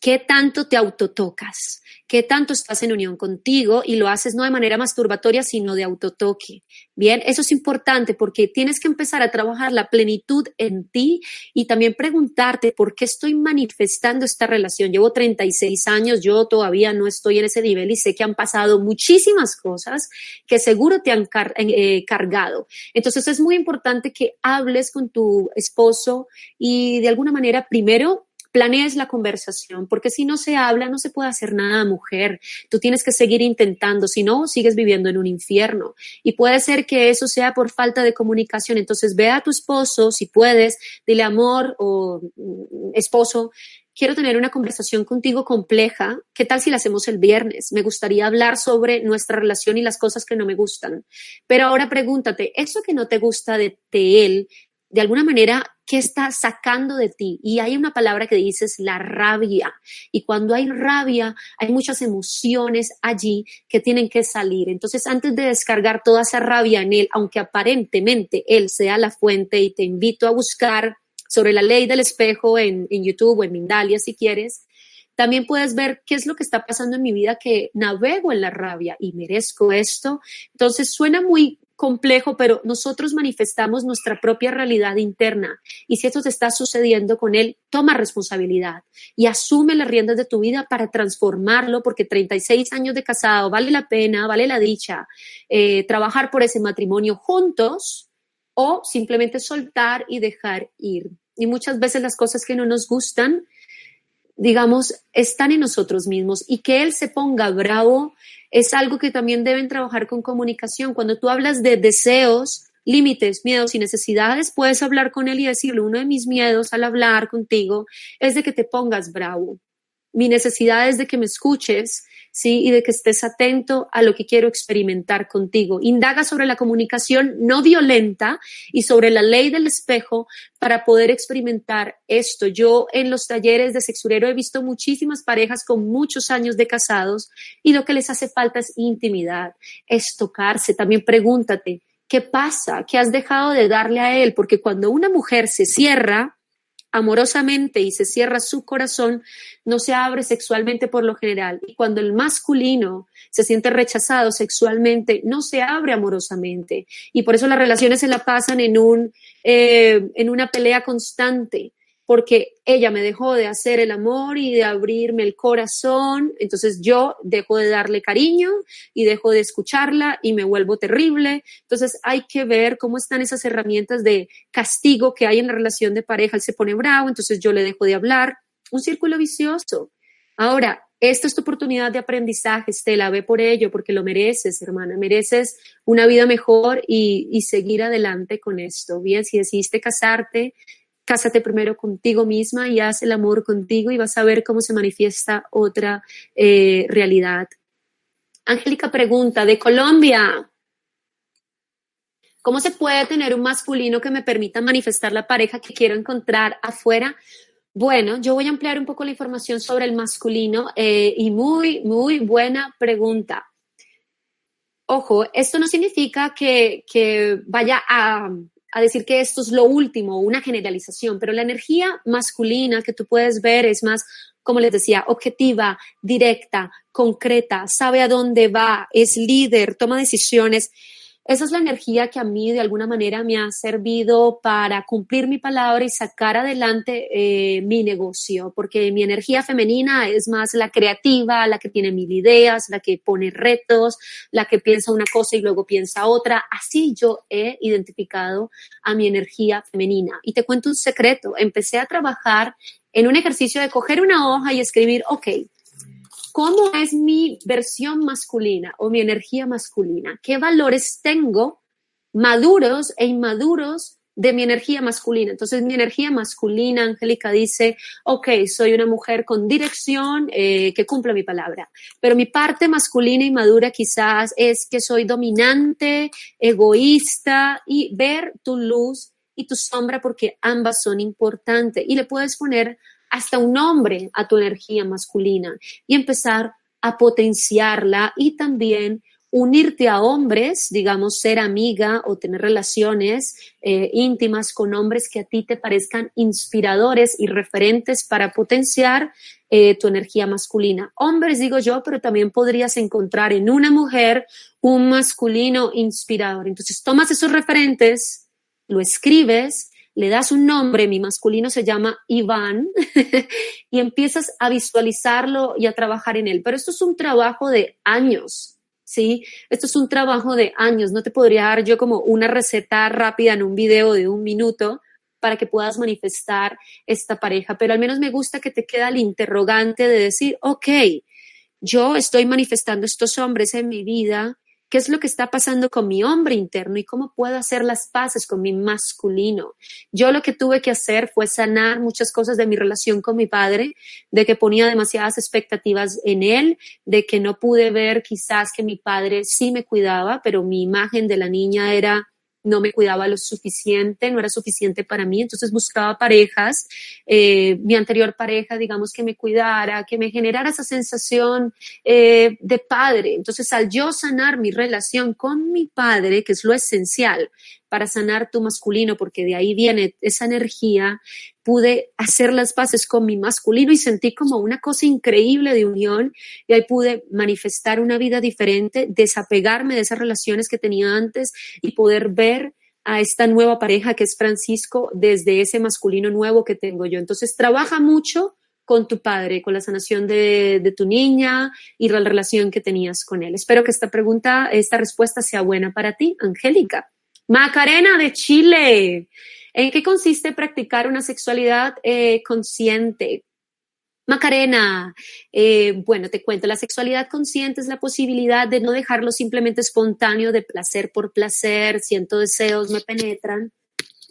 ¿Qué tanto te autotocas? ¿Qué tanto estás en unión contigo? Y lo haces no de manera masturbatoria, sino de autotoque. Bien, eso es importante porque tienes que empezar a trabajar la plenitud en ti y también preguntarte por qué estoy manifestando esta relación. Llevo 36 años, yo todavía no estoy en ese nivel y sé que han pasado muchísimas cosas que seguro te han eh, cargado. Entonces es muy importante que hables con tu esposo y de alguna manera primero planees la conversación, porque si no se habla, no se puede hacer nada, mujer. Tú tienes que seguir intentando, si no, sigues viviendo en un infierno. Y puede ser que eso sea por falta de comunicación. Entonces, ve a tu esposo, si puedes, dile amor o mm, esposo, quiero tener una conversación contigo compleja. ¿Qué tal si la hacemos el viernes? Me gustaría hablar sobre nuestra relación y las cosas que no me gustan. Pero ahora pregúntate, ¿eso que no te gusta de, de él de alguna manera, ¿qué está sacando de ti? Y hay una palabra que dices la rabia. Y cuando hay rabia, hay muchas emociones allí que tienen que salir. Entonces, antes de descargar toda esa rabia en él, aunque aparentemente él sea la fuente, y te invito a buscar sobre la ley del espejo en, en YouTube o en Mindalia si quieres, también puedes ver qué es lo que está pasando en mi vida que navego en la rabia y merezco esto. Entonces suena muy complejo, pero nosotros manifestamos nuestra propia realidad interna. Y si esto te está sucediendo con él, toma responsabilidad y asume las riendas de tu vida para transformarlo, porque 36 años de casado vale la pena, vale la dicha, eh, trabajar por ese matrimonio juntos o simplemente soltar y dejar ir. Y muchas veces las cosas que no nos gustan, digamos, están en nosotros mismos y que él se ponga bravo es algo que también deben trabajar con comunicación. Cuando tú hablas de deseos, límites, miedos y necesidades, puedes hablar con él y decirle, uno de mis miedos al hablar contigo es de que te pongas bravo. Mi necesidad es de que me escuches ¿sí? Y de que estés atento a lo que quiero experimentar contigo. Indaga sobre la comunicación no violenta y sobre la ley del espejo para poder experimentar esto. Yo en los talleres de sexurero he visto muchísimas parejas con muchos años de casados y lo que les hace falta es intimidad, es tocarse. También pregúntate, ¿qué pasa? ¿Qué has dejado de darle a él? Porque cuando una mujer se cierra, amorosamente y se cierra su corazón, no se abre sexualmente por lo general. Y cuando el masculino se siente rechazado sexualmente, no se abre amorosamente. Y por eso las relaciones se la pasan en, un, eh, en una pelea constante porque ella me dejó de hacer el amor y de abrirme el corazón, entonces yo dejo de darle cariño y dejo de escucharla y me vuelvo terrible. Entonces hay que ver cómo están esas herramientas de castigo que hay en la relación de pareja. Él se pone bravo, entonces yo le dejo de hablar. Un círculo vicioso. Ahora, esta es tu oportunidad de aprendizaje, Estela, ve por ello, porque lo mereces, hermana, mereces una vida mejor y, y seguir adelante con esto. Bien, si decidiste casarte, cásate primero contigo misma y haz el amor contigo y vas a ver cómo se manifiesta otra eh, realidad. Angélica pregunta, de Colombia, ¿cómo se puede tener un masculino que me permita manifestar la pareja que quiero encontrar afuera? Bueno, yo voy a ampliar un poco la información sobre el masculino eh, y muy, muy buena pregunta. Ojo, esto no significa que, que vaya a a decir que esto es lo último, una generalización, pero la energía masculina que tú puedes ver es más, como les decía, objetiva, directa, concreta, sabe a dónde va, es líder, toma decisiones esa es la energía que a mí de alguna manera me ha servido para cumplir mi palabra y sacar adelante eh, mi negocio, porque mi energía femenina es más la creativa, la que tiene mil ideas, la que pone retos, la que piensa una cosa y luego piensa otra. Así yo he identificado a mi energía femenina. Y te cuento un secreto, empecé a trabajar en un ejercicio de coger una hoja y escribir, ok, ¿Cómo es mi versión masculina o mi energía masculina? ¿Qué valores tengo maduros e inmaduros de mi energía masculina? Entonces, mi energía masculina, Angélica dice, ok, soy una mujer con dirección eh, que cumple mi palabra, pero mi parte masculina y madura quizás es que soy dominante, egoísta y ver tu luz y tu sombra porque ambas son importantes y le puedes poner hasta un nombre a tu energía masculina y empezar a potenciarla y también unirte a hombres, digamos, ser amiga o tener relaciones eh, íntimas con hombres que a ti te parezcan inspiradores y referentes para potenciar eh, tu energía masculina. Hombres, digo yo, pero también podrías encontrar en una mujer un masculino inspirador. Entonces, tomas esos referentes, lo escribes, le das un nombre, mi masculino se llama Iván, y empiezas a visualizarlo y a trabajar en él. Pero esto es un trabajo de años, ¿sí? Esto es un trabajo de años, no te podría dar yo como una receta rápida en un video de un minuto para que puedas manifestar esta pareja, pero al menos me gusta que te queda el interrogante de decir, ok, yo estoy manifestando estos hombres en mi vida, qué es lo que está pasando con mi hombre interno y cómo puedo hacer las paces con mi masculino. Yo lo que tuve que hacer fue sanar muchas cosas de mi relación con mi padre, de que ponía demasiadas expectativas en él, de que no pude ver quizás que mi padre sí me cuidaba, pero mi imagen de la niña era no me cuidaba lo suficiente, no era suficiente para mí, entonces buscaba parejas, eh, mi anterior pareja, digamos, que me cuidara, que me generara esa sensación eh, de padre. Entonces, al yo sanar mi relación con mi padre, que es lo esencial, para sanar tu masculino, porque de ahí viene esa energía, pude hacer las paces con mi masculino y sentí como una cosa increíble de unión y ahí pude manifestar una vida diferente, desapegarme de esas relaciones que tenía antes y poder ver a esta nueva pareja que es Francisco desde ese masculino nuevo que tengo yo. Entonces, trabaja mucho con tu padre, con la sanación de, de, tu niña y la relación que tenías con él. Espero que esta pregunta, esta respuesta sea buena para ti, Angélica. Macarena de Chile. ¿En qué consiste practicar una sexualidad eh, consciente? Macarena, eh, bueno, te cuento, la sexualidad consciente es la posibilidad de no dejarlo simplemente espontáneo, de placer por placer, siento deseos, me penetran,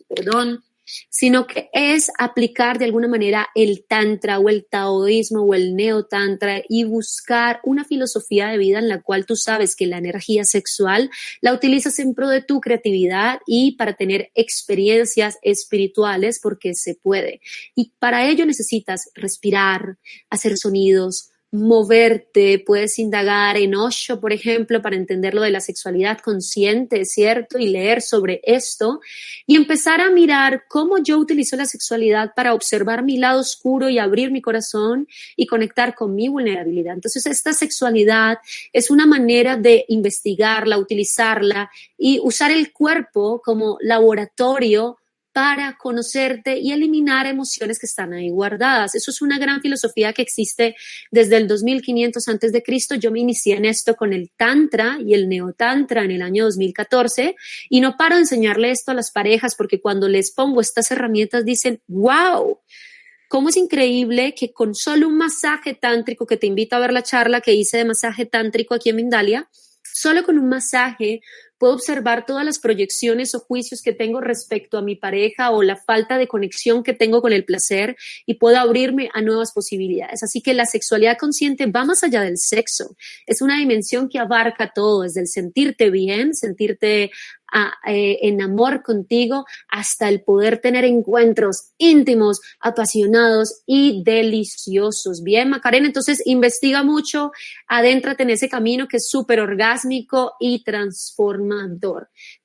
perdón, sino que es aplicar de alguna manera el tantra o el taoísmo o el neotantra y buscar una filosofía de vida en la cual tú sabes que la energía sexual la utilizas en pro de tu creatividad y para tener experiencias espirituales porque se puede. Y para ello necesitas respirar, hacer sonidos, moverte, puedes indagar en Osho, por ejemplo, para entender lo de la sexualidad consciente, ¿cierto? Y leer sobre esto y empezar a mirar cómo yo utilizo la sexualidad para observar mi lado oscuro y abrir mi corazón y conectar con mi vulnerabilidad. Entonces, esta sexualidad es una manera de investigarla, utilizarla y usar el cuerpo como laboratorio para conocerte y eliminar emociones que están ahí guardadas. Eso es una gran filosofía que existe desde el 2500 antes de Cristo. Yo me inicié en esto con el Tantra y el Neotantra en el año 2014 y no paro de enseñarle esto a las parejas porque cuando les pongo estas herramientas dicen, wow, cómo es increíble que con solo un masaje tántrico, que te invito a ver la charla que hice de masaje tántrico aquí en Mindalia, solo con un masaje puedo observar todas las proyecciones o juicios que tengo respecto a mi pareja o la falta de conexión que tengo con el placer y puedo abrirme a nuevas posibilidades. Así que la sexualidad consciente va más allá del sexo. Es una dimensión que abarca todo, desde el sentirte bien, sentirte eh, en amor contigo, hasta el poder tener encuentros íntimos, apasionados y deliciosos. Bien, Macarena, entonces investiga mucho, adéntrate en ese camino que es súper orgásmico y transformador.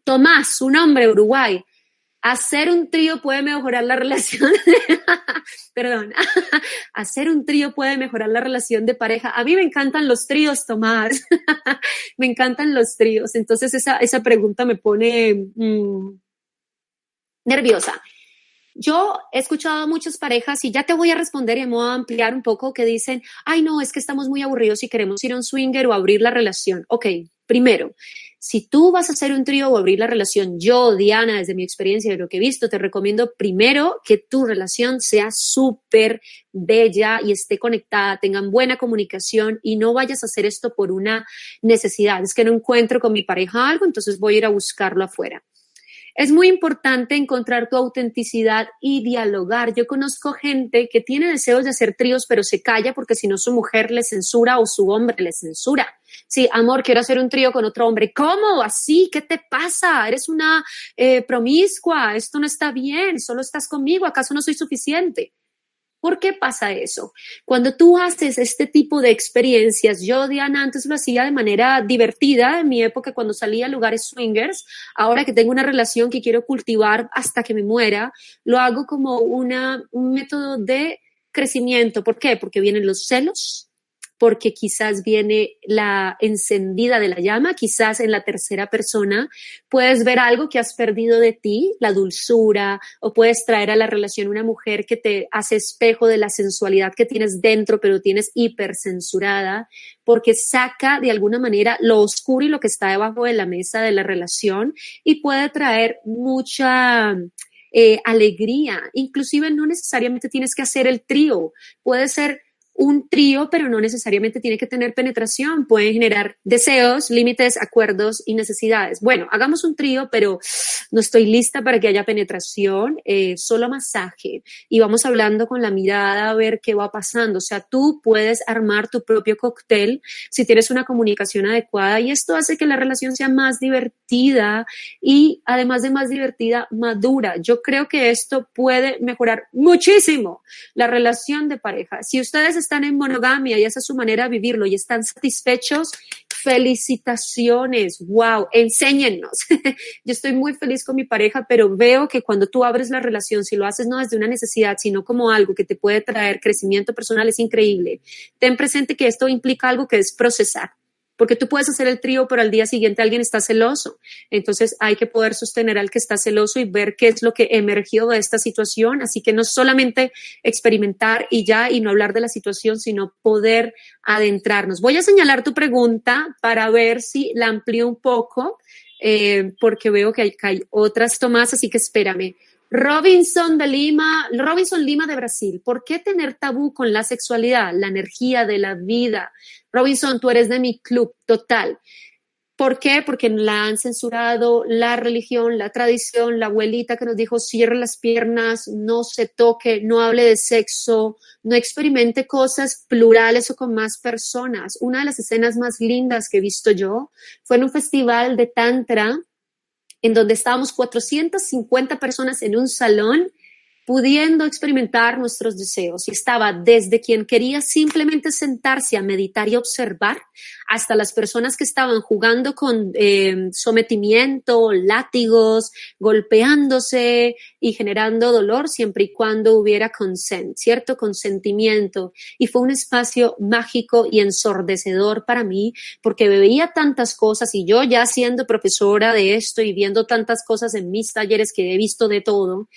Tomás, su nombre, Uruguay. Hacer un trío puede mejorar la relación, perdón, hacer un trío puede mejorar la relación de pareja. A mí me encantan los tríos, Tomás, me encantan los tríos. Entonces esa, esa pregunta me pone mm, nerviosa. Yo he escuchado a muchas parejas y ya te voy a responder y me voy a ampliar un poco que dicen, ay no, es que estamos muy aburridos y queremos ir a un swinger o abrir la relación. Ok, primero, si tú vas a hacer un trío o abrir la relación, yo, Diana, desde mi experiencia de lo que he visto, te recomiendo primero que tu relación sea súper bella y esté conectada, tengan buena comunicación y no vayas a hacer esto por una necesidad. Es que no encuentro con mi pareja algo, entonces voy a ir a buscarlo afuera. Es muy importante encontrar tu autenticidad y dialogar. Yo conozco gente que tiene deseos de hacer tríos, pero se calla porque si no su mujer le censura o su hombre le censura. Sí, amor, quiero hacer un trío con otro hombre. ¿Cómo? ¿Así? ¿Qué te pasa? Eres una eh, promiscua. Esto no está bien. Solo estás conmigo. ¿Acaso no soy suficiente? ¿Por qué pasa eso? Cuando tú haces este tipo de experiencias, yo, Diana, antes lo hacía de manera divertida en mi época cuando salía a lugares swingers, ahora que tengo una relación que quiero cultivar hasta que me muera, lo hago como una, un método de crecimiento. ¿Por qué? Porque vienen los celos, porque quizás viene la encendida de la llama, quizás en la tercera persona puedes ver algo que has perdido de ti, la dulzura, o puedes traer a la relación una mujer que te hace espejo de la sensualidad que tienes dentro, pero tienes hipercensurada, porque saca de alguna manera lo oscuro y lo que está debajo de la mesa de la relación y puede traer mucha eh, alegría. Inclusive no necesariamente tienes que hacer el trío, puede ser un trío, pero no necesariamente tiene que tener penetración. Pueden generar deseos, límites, acuerdos y necesidades. Bueno, hagamos un trío, pero no estoy lista para que haya penetración, eh, solo masaje. Y vamos hablando con la mirada a ver qué va pasando. O sea, tú puedes armar tu propio cóctel si tienes una comunicación adecuada y esto hace que la relación sea más divertida y además de más divertida, madura. Yo creo que esto puede mejorar muchísimo la relación de pareja. Si ustedes están en monogamia y esa es su manera de vivirlo y están satisfechos, felicitaciones, wow, enséñennos. Yo estoy muy feliz con mi pareja, pero veo que cuando tú abres la relación, si lo haces no desde una necesidad, sino como algo que te puede traer crecimiento personal, es increíble. Ten presente que esto implica algo que es procesar porque tú puedes hacer el trío, pero al día siguiente alguien está celoso. Entonces hay que poder sostener al que está celoso y ver qué es lo que emergió de esta situación. Así que no solamente experimentar y ya y no hablar de la situación, sino poder adentrarnos. Voy a señalar tu pregunta para ver si la amplío un poco, eh, porque veo que hay, que hay otras tomas, así que espérame. Robinson de Lima, Robinson Lima de Brasil. ¿Por qué tener tabú con la sexualidad, la energía de la vida? Robinson, tú eres de mi club total. ¿Por qué? Porque la han censurado la religión, la tradición, la abuelita que nos dijo cierre las piernas, no se toque, no hable de sexo, no experimente cosas plurales o con más personas. Una de las escenas más lindas que he visto yo fue en un festival de Tantra en donde estábamos 450 personas en un salón pudiendo experimentar nuestros deseos. Y estaba desde quien quería simplemente sentarse a meditar y observar, hasta las personas que estaban jugando con eh, sometimiento, látigos, golpeándose y generando dolor siempre y cuando hubiera consent, ¿cierto? Consentimiento. Y fue un espacio mágico y ensordecedor para mí porque veía tantas cosas y yo ya siendo profesora de esto y viendo tantas cosas en mis talleres que he visto de todo,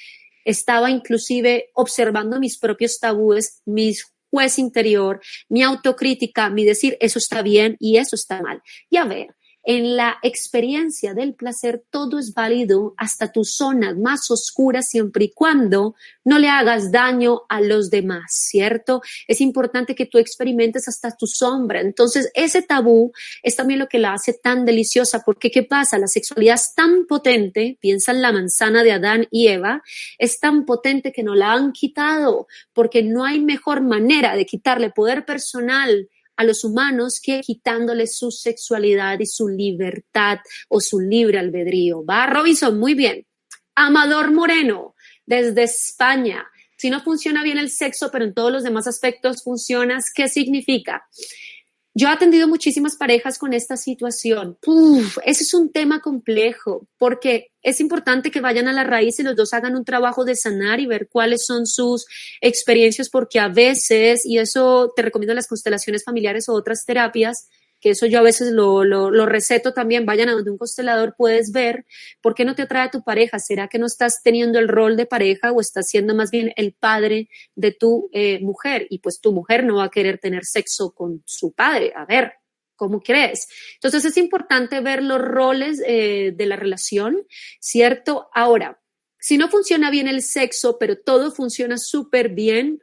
estaba inclusive observando mis propios tabúes, mis juez interior, mi autocrítica, mi decir, eso está bien y eso está mal. Y a ver, en la experiencia del placer todo es válido hasta tus zonas más oscuras siempre y cuando no le hagas daño a los demás, ¿cierto? Es importante que tú experimentes hasta tu sombra. Entonces, ese tabú es también lo que la hace tan deliciosa, porque ¿qué pasa? La sexualidad es tan potente, piensa en la manzana de Adán y Eva, es tan potente que no la han quitado, porque no hay mejor manera de quitarle poder personal a los humanos que quitándole su sexualidad y su libertad o su libre albedrío. Va, Robinson, muy bien. Amador Moreno, desde España. Si no funciona bien el sexo, pero en todos los demás aspectos funcionas, ¿qué significa? Yo he atendido muchísimas parejas con esta situación. ese es un tema complejo porque es importante que vayan a la raíz y los dos hagan un trabajo de sanar y ver cuáles son sus experiencias porque a veces, y eso te recomiendo las constelaciones familiares o otras terapias, que eso yo a veces lo, lo, receto también, vayan a donde un constelador puedes ver por qué no te atrae a tu pareja. ¿Será que no estás teniendo el rol de pareja o estás siendo más bien el padre de tu eh, mujer? Y pues tu mujer no va a querer tener sexo con su padre. A ver, ¿Cómo crees? Entonces es importante ver los roles eh, de la relación, ¿cierto? Ahora, si no funciona bien el sexo, pero todo funciona súper bien,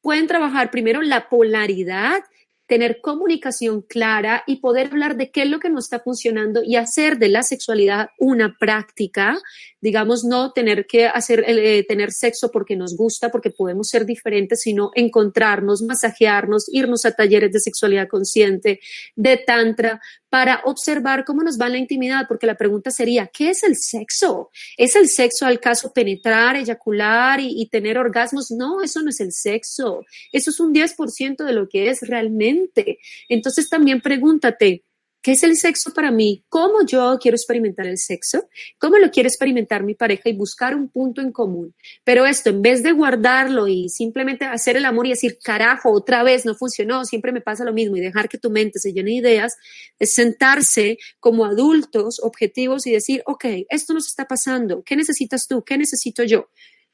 pueden trabajar primero la polaridad tener comunicación clara y poder hablar de qué es lo que no está funcionando y hacer de la sexualidad una práctica, digamos, no tener que hacer, eh, tener sexo porque nos gusta, porque podemos ser diferentes, sino encontrarnos, masajearnos, irnos a talleres de sexualidad consciente, de tantra, para observar cómo nos va la intimidad, porque la pregunta sería, ¿qué es el sexo? ¿Es el sexo al caso penetrar, eyacular y tener orgasmos? No, eso no es el sexo. Eso es un 10% de lo que es realmente. Entonces también pregúntate, ¿Qué es el sexo para mí? ¿Cómo yo quiero experimentar el sexo? ¿Cómo lo quiere experimentar mi pareja? Y buscar un punto en común. Pero esto, en vez de guardarlo y simplemente hacer el amor y decir, carajo, otra vez no funcionó, siempre me pasa lo mismo y dejar que tu mente se llene de ideas, es sentarse como adultos objetivos y decir, ok, esto nos está pasando. ¿Qué necesitas tú? ¿Qué necesito yo?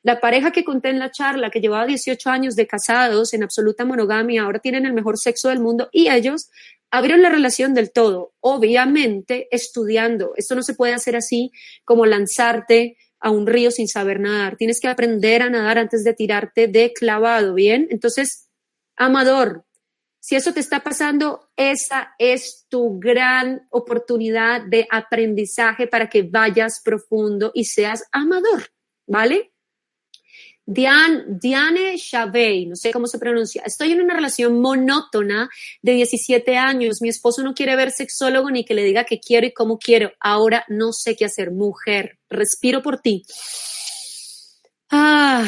La pareja que conté en la charla, que llevaba 18 años de casados en absoluta monogamia, ahora tienen el mejor sexo del mundo y ellos abrieron la relación del todo, obviamente estudiando. Esto no se puede hacer así como lanzarte a un río sin saber nadar. Tienes que aprender a nadar antes de tirarte de clavado, ¿bien? Entonces, amador, si eso te está pasando, esa es tu gran oportunidad de aprendizaje para que vayas profundo y seas amador, ¿vale? Diane, Diane Chavey, no sé cómo se pronuncia. Estoy en una relación monótona de 17 años. Mi esposo no quiere ver sexólogo ni que le diga que quiero y cómo quiero. Ahora no sé qué hacer. Mujer, respiro por ti. Ah,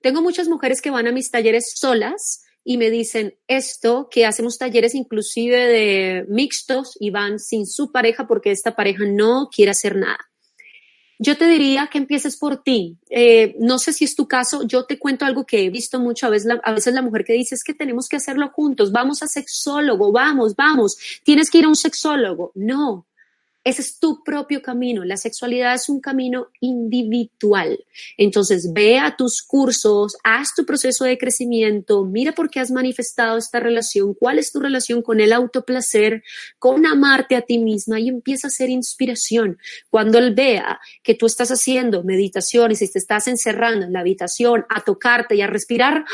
tengo muchas mujeres que van a mis talleres solas y me dicen esto, que hacemos talleres inclusive de mixtos y van sin su pareja porque esta pareja no quiere hacer nada. Yo te diría que empieces por ti. Eh, no sé si es tu caso, yo te cuento algo que he visto mucho, a veces, la, a veces la mujer que dice es que tenemos que hacerlo juntos, vamos a sexólogo, vamos, vamos, tienes que ir a un sexólogo. No, ese es tu propio camino. La sexualidad es un camino individual. Entonces, ve a tus cursos, haz tu proceso de crecimiento, mira por qué has manifestado esta relación, cuál es tu relación con el autoplacer, con amarte a ti misma y empieza a hacer inspiración. Cuando él vea que tú estás haciendo meditaciones y te estás encerrando en la habitación a tocarte y a respirar,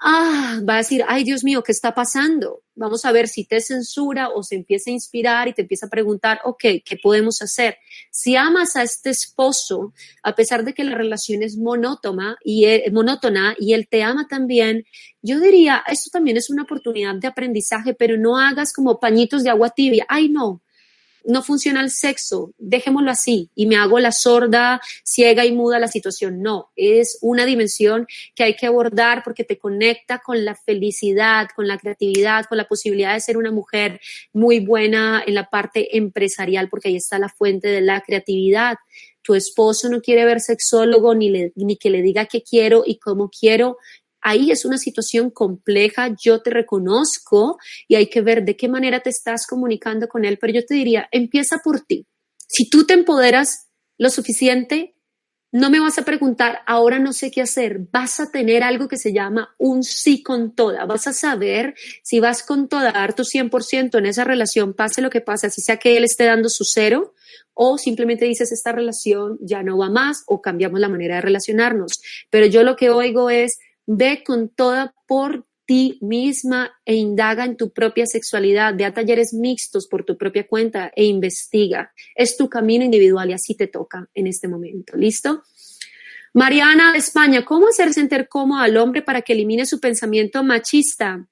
ah, va a decir, ay Dios mío, ¿qué está pasando? Vamos a ver si te censura o se empieza a inspirar y te empieza a preguntar, ok, ¿qué podemos hacer? Si amas a este esposo, a pesar de que la relación es monótona y, e, monótona y él te ama también, yo diría, esto también es una oportunidad de aprendizaje, pero no hagas como pañitos de agua tibia. Ay, no, no funciona el sexo, dejémoslo así y me hago la sorda, ciega y muda la situación. No, es una dimensión que hay que abordar porque te conecta con la felicidad, con la creatividad, con la posibilidad de ser una mujer muy buena en la parte empresarial porque ahí está la fuente de la creatividad. Tu esposo no quiere ver sexólogo ni, ni que le diga qué quiero y cómo quiero ahí es una situación compleja, yo te reconozco y hay que ver de qué manera te estás comunicando con él, pero yo te diría, empieza por ti. Si tú te empoderas lo suficiente, no me vas a preguntar, ahora no sé qué hacer, vas a tener algo que se llama un sí con toda, vas a saber si vas con toda, dar tu 100% en esa relación, pase lo que pase, así sea que él esté dando su cero, o simplemente dices esta relación ya no va más o cambiamos la manera de relacionarnos. Pero yo lo que oigo es, Ve con toda por ti misma e indaga en tu propia sexualidad, ve a talleres mixtos por tu propia cuenta e investiga. Es tu camino individual y así te toca en este momento. ¿Listo? Mariana España, ¿cómo hacer sentir cómodo al hombre para que elimine su pensamiento machista?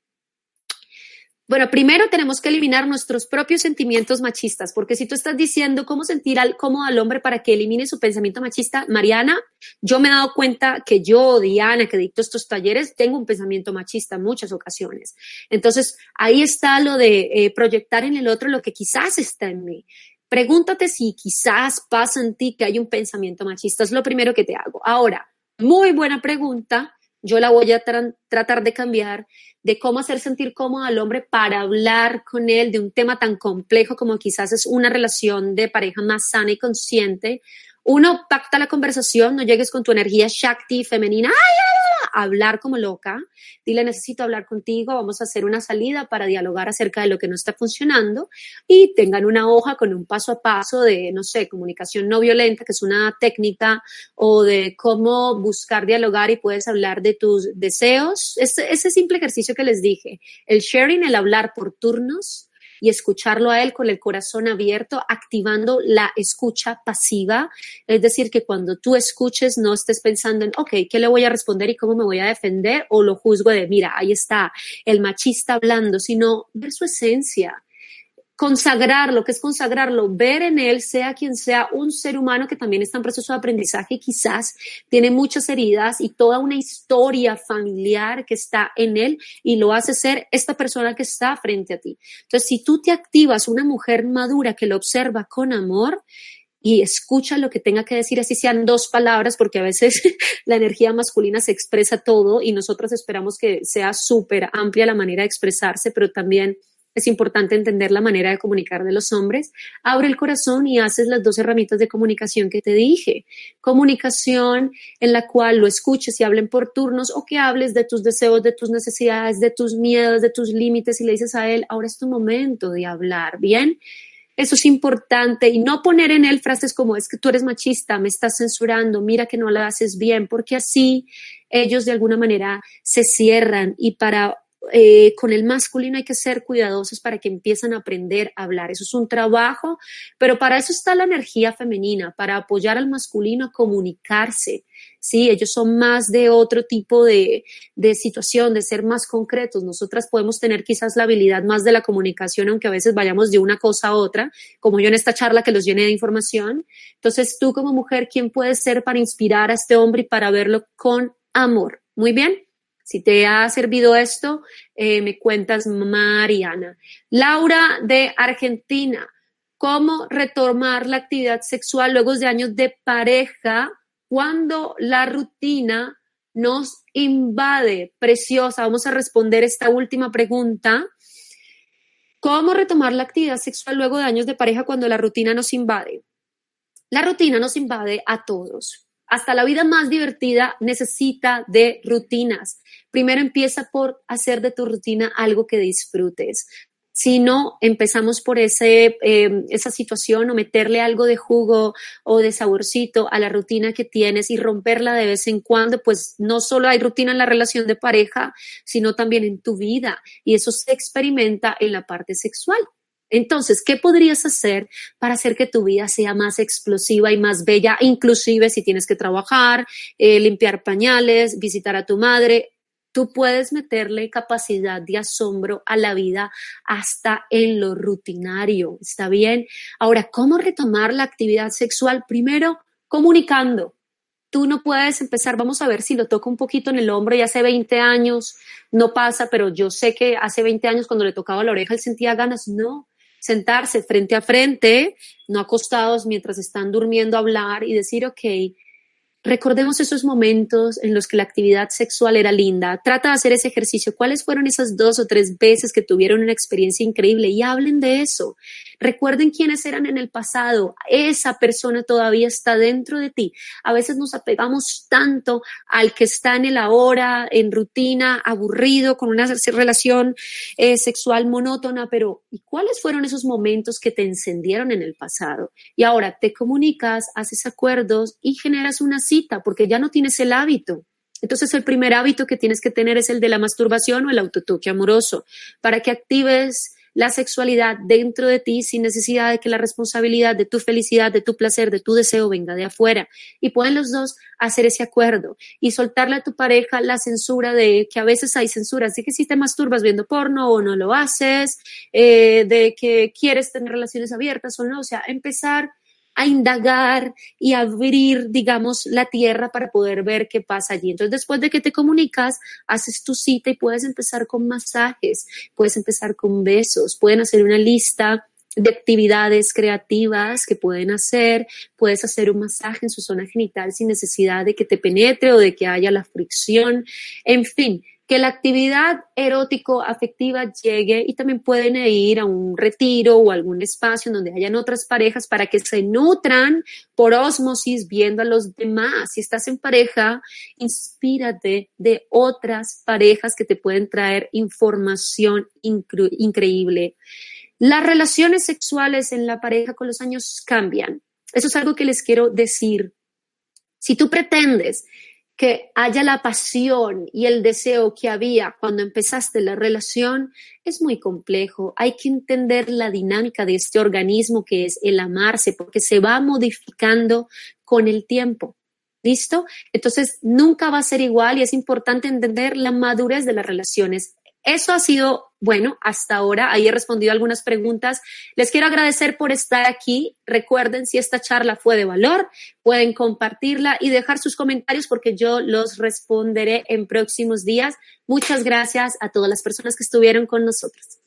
Bueno, primero tenemos que eliminar nuestros propios sentimientos machistas, porque si tú estás diciendo cómo sentir al, cómodo al hombre para que elimine su pensamiento machista, Mariana, yo me he dado cuenta que yo, Diana, que dicto estos talleres, tengo un pensamiento machista en muchas ocasiones. Entonces, ahí está lo de eh, proyectar en el otro lo que quizás está en mí. Pregúntate si quizás pasa en ti que hay un pensamiento machista. Es lo primero que te hago. Ahora, muy buena pregunta yo la voy a tratar de cambiar, de cómo hacer sentir cómodo al hombre para hablar con él de un tema tan complejo como quizás es una relación de pareja más sana y consciente. Uno, pacta la conversación, no llegues con tu energía shakti femenina, ¡ay, hablar como loca, dile necesito hablar contigo, vamos a hacer una salida para dialogar acerca de lo que no está funcionando y tengan una hoja con un paso a paso de, no sé, comunicación no violenta, que es una técnica, o de cómo buscar dialogar y puedes hablar de tus deseos. Ese, ese simple ejercicio que les dije, el sharing, el hablar por turnos, y escucharlo a él con el corazón abierto, activando la escucha pasiva. Es decir, que cuando tú escuches no estés pensando en, ok, ¿qué le voy a responder y cómo me voy a defender? O lo juzgo de, mira, ahí está el machista hablando, sino ver su esencia consagrarlo, que es consagrarlo, ver en él, sea quien sea, un ser humano que también está en proceso de aprendizaje quizás tiene muchas heridas y toda una historia familiar que está en él y lo hace ser esta persona que está frente a ti. Entonces, si tú te activas una mujer madura que lo observa con amor, y escucha lo que tenga que decir, así sean dos palabras, porque a veces la energía masculina se expresa todo y nosotros esperamos que sea súper amplia la manera de expresarse, pero también es importante entender la manera de comunicar de los hombres. Abre el corazón y haces las dos herramientas de comunicación que te dije. Comunicación en la cual lo escuches y hablen por turnos o que hables de tus deseos, de tus necesidades, de tus miedos, de tus límites y le dices a él, ahora es tu momento de hablar, ¿bien? Eso es importante y no poner en él frases como es que tú eres machista, me estás censurando, mira que no lo haces bien, porque así ellos de alguna manera se cierran y para eh, con el masculino hay que ser cuidadosos para que empiezan a aprender a hablar. Eso es un trabajo, pero para eso está la energía femenina, para apoyar al masculino a comunicarse, ¿sí? Ellos son más de otro tipo de, de situación, de ser más concretos. Nosotras podemos tener quizás la habilidad más de la comunicación, aunque a veces vayamos de una cosa a otra, como yo en esta charla que los llene de información. Entonces, tú como mujer, ¿quién puedes ser para inspirar a este hombre y para verlo con amor? Muy bien. Si te ha servido esto, eh, me cuentas Mariana. Laura de Argentina, ¿cómo retomar la actividad sexual luego de años de pareja cuando la rutina nos invade. Preciosa, vamos a responder esta última pregunta. ¿Cómo retomar la actividad sexual luego de años de pareja cuando la rutina nos invade? La rutina nos invade a todos. Hasta la vida más divertida necesita de rutinas. Primero empieza por hacer de tu rutina algo que disfrutes si no empezamos por ese, eh, esa situación o meterle algo de jugo o de saborcito a la rutina que tienes y romperla de vez en cuando, pues no solo hay rutina en la relación de pareja, sino también en tu vida y eso se experimenta en la parte sexual. Entonces, ¿qué podrías hacer para hacer que tu vida sea más explosiva y más bella? Inclusive si tienes que trabajar, eh, limpiar pañales, visitar a tu madre, Tú puedes meterle capacidad de asombro a la vida hasta en lo rutinario, ¿está bien? Ahora, ¿cómo retomar la actividad sexual? Primero, comunicando. Tú no puedes empezar, vamos a ver si lo toco un poquito en el hombro y hace 20 años no pasa, pero yo sé que hace 20 años cuando le tocaba la oreja él sentía ganas. No, sentarse frente a frente, no acostados mientras están durmiendo, hablar y decir, ok, Recordemos esos momentos en los que la actividad sexual era linda. Trata de hacer ese ejercicio. ¿Cuáles fueron esas dos o tres veces que tuvieron una experiencia increíble? Y hablen de eso. Recuerden quiénes eran en el pasado. Esa persona todavía está dentro de ti. A veces nos apegamos tanto al que está en el ahora, en rutina, aburrido, con una relación eh, sexual monótona, pero ¿y cuáles fueron esos momentos que te encendieron en el pasado? Y ahora te comunicas, haces acuerdos y generas una porque ya no tienes el hábito. Entonces el primer hábito que tienes que tener es el de la masturbación o el autotoque amoroso, para que actives la sexualidad dentro de ti sin necesidad de que la responsabilidad de tu felicidad, de tu placer, de tu deseo venga de afuera. Y pueden los dos hacer ese acuerdo y soltarle a tu pareja la censura de que a veces hay censura, así que si te masturbas viendo porno o no lo haces, eh, de que quieres tener relaciones abiertas o no, o sea, empezar a indagar y abrir, digamos, la tierra para poder ver qué pasa allí. Entonces, después de que te comunicas, haces tu cita y puedes empezar con masajes, puedes empezar con besos, pueden hacer una lista de actividades creativas que pueden hacer, puedes hacer un masaje en su zona genital sin necesidad de que te penetre o de que haya la fricción, en fin, que la actividad erótico afectiva llegue y también pueden ir a un retiro o algún espacio donde hayan otras parejas para que se nutran por osmosis viendo a los demás. Si estás en pareja, inspírate de otras parejas que te pueden traer información increíble. Las relaciones sexuales en la pareja con los años cambian. Eso es algo que les quiero decir. Si tú pretendes que haya la pasión y el deseo que había cuando empezaste la relación es muy complejo. Hay que entender la dinámica de este organismo que es el amarse, porque se va modificando con el tiempo. ¿Listo? Entonces, nunca va a ser igual y es importante entender la madurez de las relaciones. Eso ha sido bueno, hasta ahora ahí he respondido algunas preguntas. Les quiero agradecer por estar aquí. Recuerden, si esta charla fue de valor, pueden compartirla y dejar sus comentarios porque yo los responderé en próximos días. Muchas gracias a todas las personas que estuvieron con nosotros.